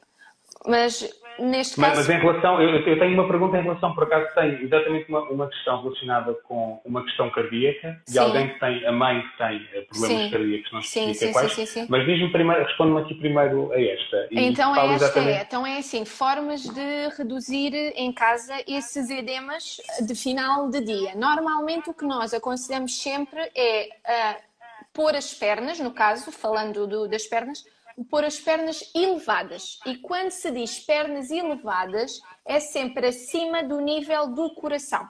Mas neste mas, caso. Mas em relação, eu, eu, tenho uma pergunta em relação, por acaso tenho exatamente uma, uma questão relacionada com uma questão cardíaca de sim. alguém que tem, a mãe que tem eh, problemas sim. cardíacos, não sim, sim, quais, sim, sim, mas diz-me primeiro, responde-me aqui primeiro a esta. então é esta exatamente... é, então é assim, formas de reduzir em casa esses edemas de final de dia. Normalmente o que nós aconselhamos sempre é uh, pôr as pernas, no caso, falando do, das pernas, pôr as pernas elevadas. E quando se diz pernas elevadas, é sempre acima do nível do coração.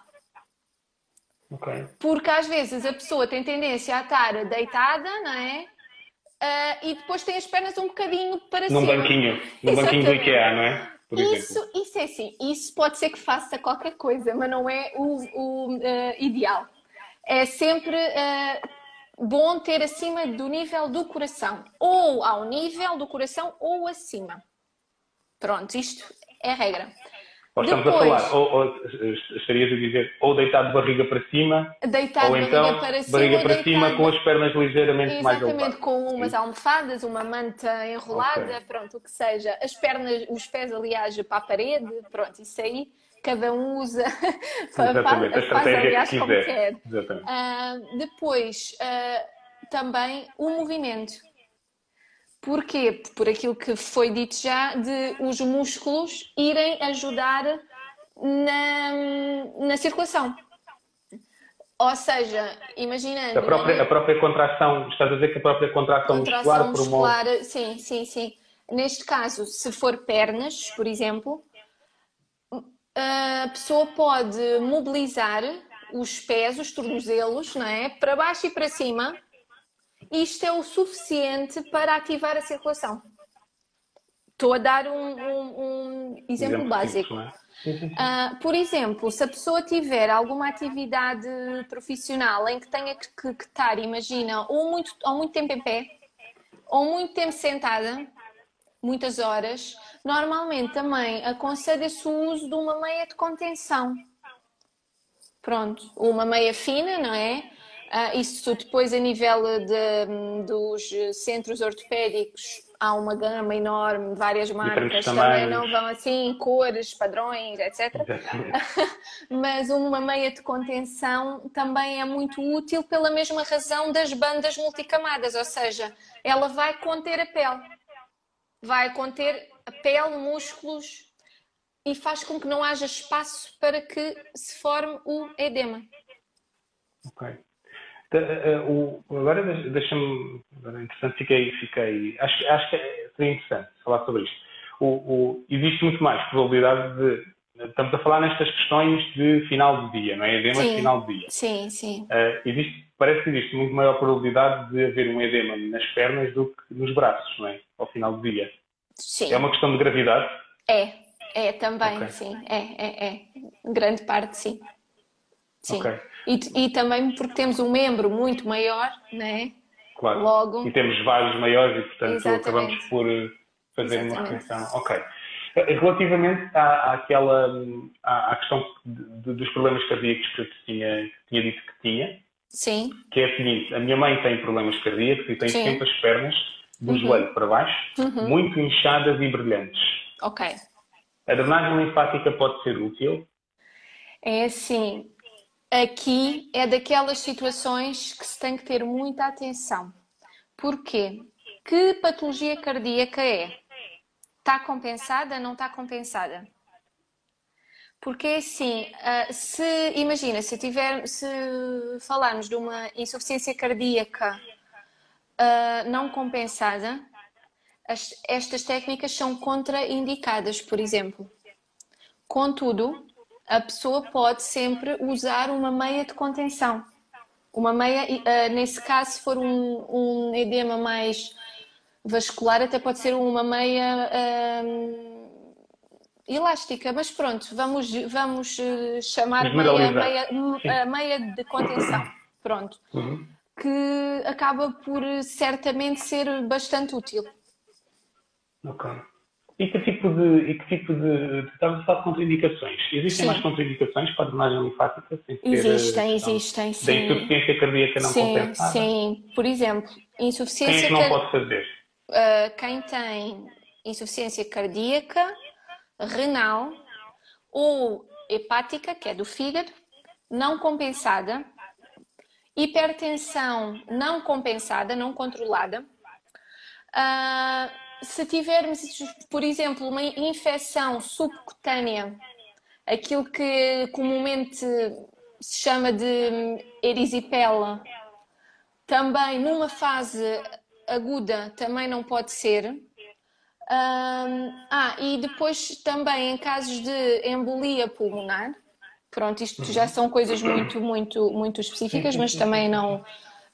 Okay. Porque às vezes a pessoa tem tendência a estar deitada, não é? Uh, e depois tem as pernas um bocadinho para num cima. Banquinho, num banquinho do IKEA, não é? isso, isso é assim, isso pode ser que faça qualquer coisa, mas não é o, o uh, ideal. É sempre uh, bom ter acima do nível do coração, ou ao nível do coração ou acima. Pronto, isto é a regra. Ou estamos Depois, a falar, ou, ou, estarias a dizer, ou deitado de barriga para cima, deitado ou então para cima, barriga para cima com as pernas ligeiramente Exatamente, mais elevadas. Exatamente, com umas almofadas, uma manta enrolada, okay. pronto, o que seja. As pernas, os pés, aliás, para a parede, pronto, isso aí cada um usa para, Exatamente, a estratégia aliás, que quiser. quer. Uh, depois, uh, também o movimento. Porquê? Por aquilo que foi dito já, de os músculos irem ajudar na, na circulação. Ou seja, imaginando. A própria, a própria contração, estás a dizer que a própria contração, contração muscular, muscular Sim, sim, sim. Neste caso, se for pernas, por exemplo, a pessoa pode mobilizar os pés, os tornozelos, não é? para baixo e para cima. Isto é o suficiente para ativar a circulação. Estou a dar um, um, um exemplo, exemplo, básico. Uh, por exemplo, se a pessoa tiver alguma atividade profissional em que tenha que, que, que estar, imagina, ou muito, ou muito tempo em pé, ou muito tempo sentada, muitas horas, normalmente também aconselha-se o uso de uma meia de contenção. Pronto, uma meia fina, não é? Uh, isso depois a nível de, dos centros ortopédicos há uma gama enorme, várias marcas também não vão assim, cores, padrões, etc. Mas uma meia de contenção também é muito útil pela mesma razão das bandas multicamadas, ou seja, ela vai conter a pele vai conter a pele, músculos e faz com que não haja espaço para que se forme o edema. Ok. Eh, eh, agora deixa-me. Interessante, fiquei. fiquei acho, acho que seria interessante falar sobre isto. O, o, existe muito mais probabilidade de, estamos a falar nestas questões de final do dia, não é? Edema Sim. de final do dia. Sim, sim. Uh, existe, parece que existe muito maior probabilidade de haver um edema nas pernas do que nos braços, não é? Ao final do dia. Sim. É uma questão de gravidade? É, é também, Ok. sim. É, é, é. Grande parte, sim. Sim. Ok, E, e também porque temos um membro muito maior, né? claro. Logo. E temos vários maiores e, portanto, Exatamente. acabamos por fazer uma Exatamente. retenção. Ok. Uh, Relativamente à, àquela, à, à questão de- de- dos problemas cardíacos que eu tinha, que tinha dito que tinha, Sim, que é a seguinte, a minha mãe tem problemas cardíacos e tem Sim. sempre as pernas do Uhum. joelho para baixo, Uhum. muito inchadas e brilhantes. ok. A drenagem linfática pode ser útil? É assim, aqui é daquelas situações que se tem que ter muita atenção. Porquê? Que patologia cardíaca é? Está compensada? Não está compensada? Porque assim, se imagina, se tiver, se falarmos de uma insuficiência cardíaca ah, não compensada, as- estas técnicas são contraindicadas, por exemplo. Contudo, a pessoa pode sempre usar uma meia de contenção. Uma meia, eh, nesse caso, se for um, um edema mais vascular, até pode ser uma meia hum, elástica, mas pronto, vamos, vamos eh, chamar meia, meia, a meia de contenção. Pronto. Que acaba por eh, certamente ser bastante útil. Ok. E que tipo de. E que tipo de. tu Estavas a falar de contraindicações. Existem Sim. mais contraindicações para a drenagem linfática? Sem Existem, existem, Da sim. insuficiência cardíaca não sim, compensada? sim. Por exemplo, Quem é insuficiência que não pode fazer? Uh, quem tem insuficiência cardíaca, renal ou hepática, que é do fígado, não compensada, hipertensão não compensada, não controlada. Ah, se tivermos, por exemplo, uma infecção subcutânea, aquilo que comumente se chama de erisipela, também numa fase aguda também não pode ser. Ah, e depois também em casos de embolia pulmonar, pronto, isto já são coisas muito, muito, muito específicas, mas também não,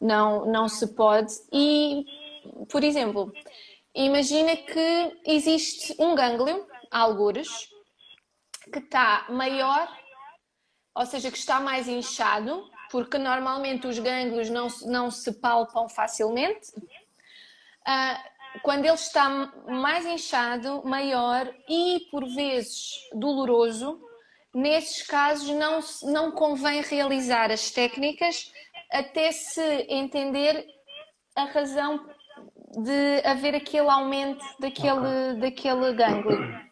não, não se pode. E, por exemplo, imagina que existe um gânglio, algures, que está maior, ou seja, que está mais inchado, porque normalmente os gânglios não, não se palpam facilmente. Ah, quando ele está mais inchado, maior e por vezes doloroso, nesses casos não, não convém realizar as técnicas até se entender a razão de haver aquele aumento daquele, daquele gânglio.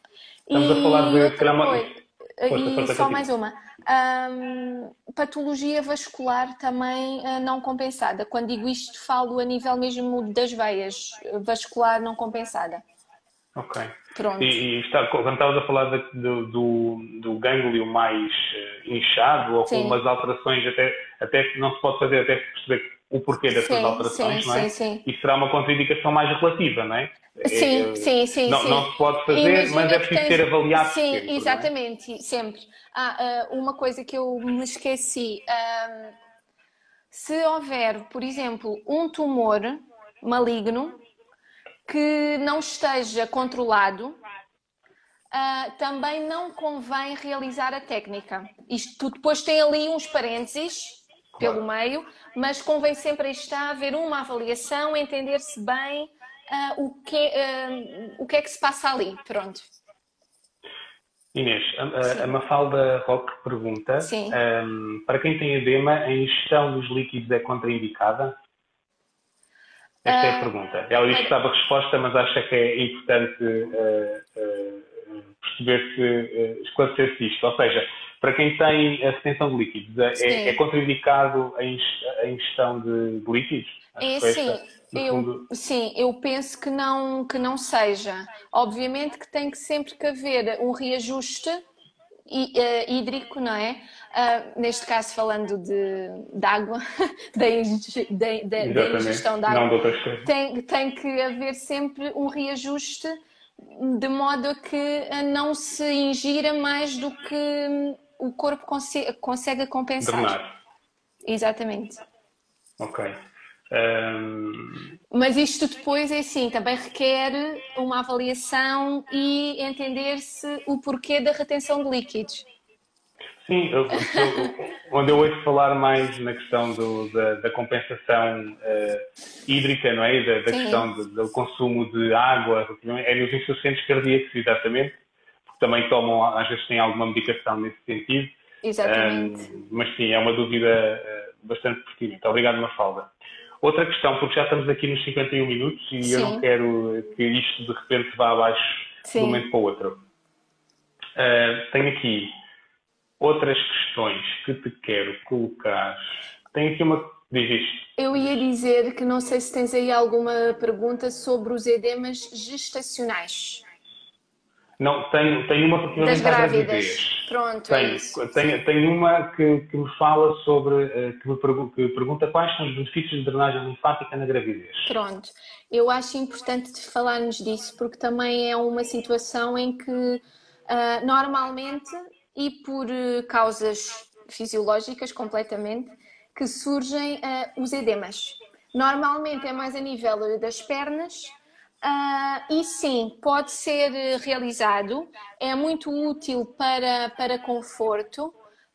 Estamos a falar de, se calhar, Força, e força, só mais uma. Ahm, patologia vascular também ah, não compensada. Quando digo isto, falo a nível mesmo das veias, vascular não compensada. Ok. Pronto. E, e está, quando estavas a falar da- do, do, do gânglio mais eh, inchado ou com Sim. umas alterações, até, até que não se pode fazer até se perceber o porquê dessas Sim, alterações, sim, não é? sim, sim. Isso será uma contraindicação mais relativa, não é? Sim, É, sim, sim, não, sim. não se pode fazer, Imagina mas é preciso tens- ser avaliado Sim, sempre, é? exatamente, sempre. Ah, ah, uma coisa que eu me esqueci. ahm, se houver, por exemplo, um tumor maligno que não esteja controlado, ah, também não convém realizar a técnica. Isto depois tem ali uns parênteses pelo meio, mas convém sempre aí está haver uma avaliação, entender-se bem ah, o, que, ah, o que é que se passa ali. Pronto. Inês, a, a- Mafalda Roque pergunta: Sim. ehm, para quem tem edema, a ingestão dos líquidos é contraindicada? Esta é a Ah, pergunta. Ela diz que sabe a resposta, mas acha que é importante eh, eh, perceber se, eh, esclarecer-se isto. Ou seja, para quem tem a retenção de líquidos, é, Sim. é contraindicado a ing- a ingestão de, líquidos? É sim, eu, sim, eu penso que não, que não seja. Obviamente que tem que sempre que haver um reajuste eh, hídrico, não é? Ah, neste caso falando de, de água, da, inge- da, ingestão de água, tem, tem que haver sempre um reajuste de modo a que não se ingira mais do que o corpo consegue compensar. Drenar. Exatamente. Ok. Um... Mas isto depois é assim, também requer uma avaliação e entender-se o porquê da retenção de líquidos. Sim, eu, eu, onde eu ouço falar mais na questão do, da, da, compensação uh, hídrica, não é? Da, da questão do, do, consumo de água, é nos insuficientes cardíacos, exatamente, também tomam, às vezes têm alguma medicação nesse sentido. Exatamente. Um, mas sim, é uma dúvida uh, bastante pertinente. Obrigado, Mafalda. Outra questão, porque já estamos aqui nos 51 minutos e sim. eu não quero que isto de repente vá abaixo sim. de um momento para o outro. Uh, tenho aqui outras questões que te quero colocar. Tenho aqui uma. Diz isto. Eu ia dizer que não sei se tens aí alguma pergunta sobre os edemas gestacionais. Não, tenho, tenho uma relativamente das grávidas. gravidez. Pronto, tenho, é. Tenho, tenho uma que, que me fala sobre, eh, que me pergunta, que pergunta quais são os benefícios de drenagem linfática na gravidez. Pronto, eu acho importante falarmos disso porque também é uma situação em que uh, normalmente e por uh, causas fisiológicas completamente que surgem uh, os edemas. Normalmente é mais a nível das pernas Uh, e sim, pode ser realizado, é muito útil para, para conforto,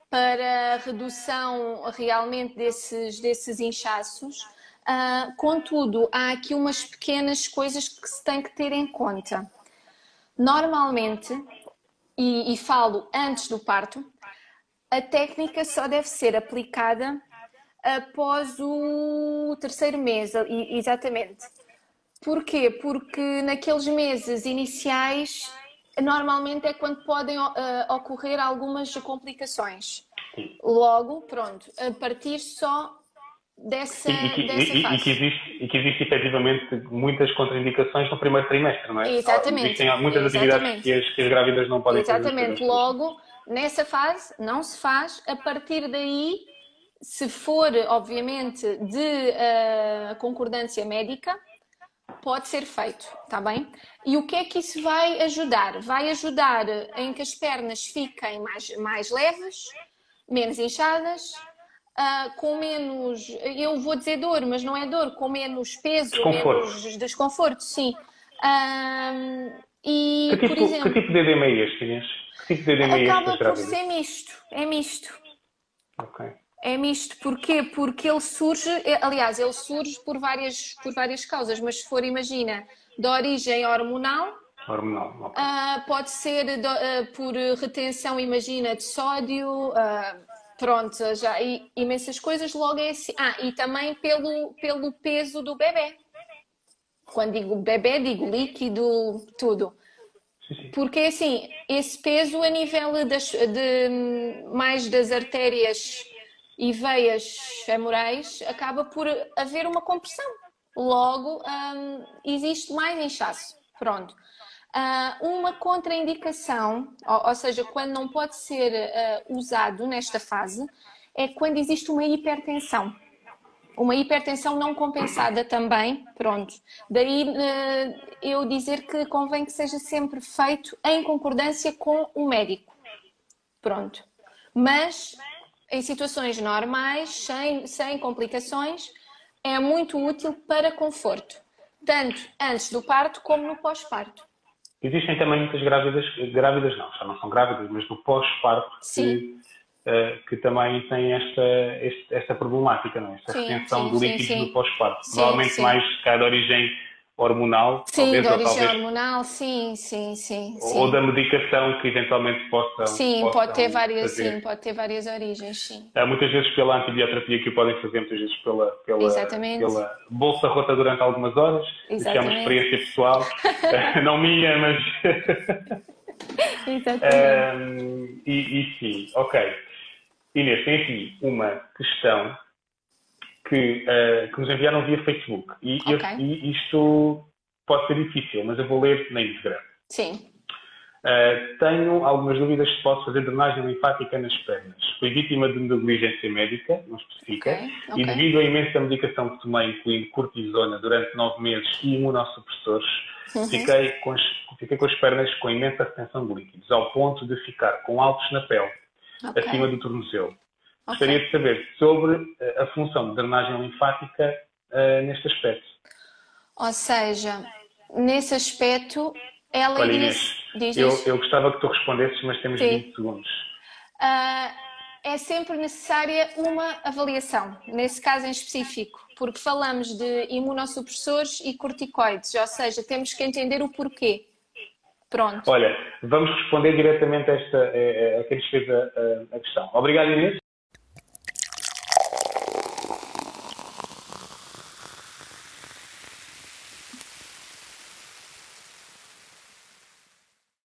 para redução realmente desses, desses inchaços. Uh, contudo, há aqui umas pequenas coisas que se tem que ter em conta. Normalmente, e, e falo antes do parto, a técnica só deve ser aplicada após o terceiro mês, exatamente Porquê? Porque naqueles meses iniciais normalmente é quando podem uh, ocorrer algumas complicações. Logo, pronto, a partir só dessa, e, que, dessa e, fase. E que, existe, e que existe efetivamente muitas contraindicações no primeiro trimestre, não é? Exatamente. Existem muitas Exatamente. atividades que as, que as grávidas não podem Exatamente. fazer. Exatamente. Logo, nessa fase não se faz. A partir daí, se for, obviamente, de uh, concordância médica, pode ser feito, tá bem? E o que é que isso vai ajudar? Vai ajudar em que as pernas fiquem mais, mais leves, menos inchadas, uh, com menos, eu vou dizer dor, mas não é dor, com menos peso, desconforto. menos desconforto, sim. Uh, e, que, tipo, por exemplo, que tipo de edema é este, Inês? Que tipo de edema é este? Acaba por ser misto, é misto. Ok. É misto, porquê? Porque ele surge, é, aliás, ele surge por várias, por várias causas, mas se for, imagina, de origem hormonal, hormonal uh, pode ser de, uh, por retenção, imagina, de sódio, uh, pronto, já e, imensas coisas, logo é assim. Ah, e também pelo, pelo peso do bebê. Quando digo bebê, digo líquido, tudo. Porque assim, esse peso a nível das, de, mais das artérias e veias femorais, acaba por haver uma compressão. Logo, um, existe mais inchaço. Pronto. Uh, uma contraindicação, ou, ou, seja, quando não pode ser uh, usado nesta fase, é quando existe uma hipertensão. Uma hipertensão não compensada também, pronto. Daí uh, eu dizer que convém que seja sempre feito em concordância com o médico. Pronto. Mas em situações normais, sem, sem complicações, é muito útil para conforto, tanto antes do parto como no pós-parto. Existem também muitas grávidas, grávidas não, já não são grávidas, mas no pós-parto que, uh, que também têm esta, esta problemática, não é? esta sim, retenção sim, de líquidos sim, no pós-parto. Provavelmente mais de origem hormonal. Sim, talvez, de origem talvez, hormonal, sim, sim, sim, sim. Ou da medicação que eventualmente possa. Sim, pode ter várias, fazer. sim, pode ter várias origens, sim. Há muitas vezes pela antibioterapia que o podem fazer, muitas vezes pela, pela, pela bolsa rota durante algumas horas. Exatamente. Isso é uma experiência pessoal, não minha, mas. Exatamente. Um, e, e sim, ok. Inês, tem aqui uma questão que, uh, que nos enviaram via Facebook. E, okay. eu, e, isto pode ser difícil, mas eu vou ler na íntegra. Sim. Uh, tenho algumas dúvidas se posso fazer drenagem linfática nas pernas. Fui vítima de negligência médica, não especifica, okay, okay. e devido à imensa medicação que tomei, incluindo cortisona, durante nove meses e imunossupressores, uhum. fiquei, com as, fiquei com as pernas com imensa retenção de líquidos, ao ponto de ficar com altos na pele, acima do tornozelo. Gostaria de saber sobre uh, a função de drenagem linfática uh, neste aspecto. Ou seja, nesse aspecto, ela Olha, Inês, diz eu, eu, gostava que tu respondesses, mas temos Sim. 20 segundos. Uh, é sempre necessária uma avaliação, nesse caso em específico, porque falamos de imunossupressores e corticoides, ou seja, temos que entender o porquê. Pronto. Olha, vamos responder diretamente a, esta, a, a quem nos fez a, a questão. Obrigado, Inês.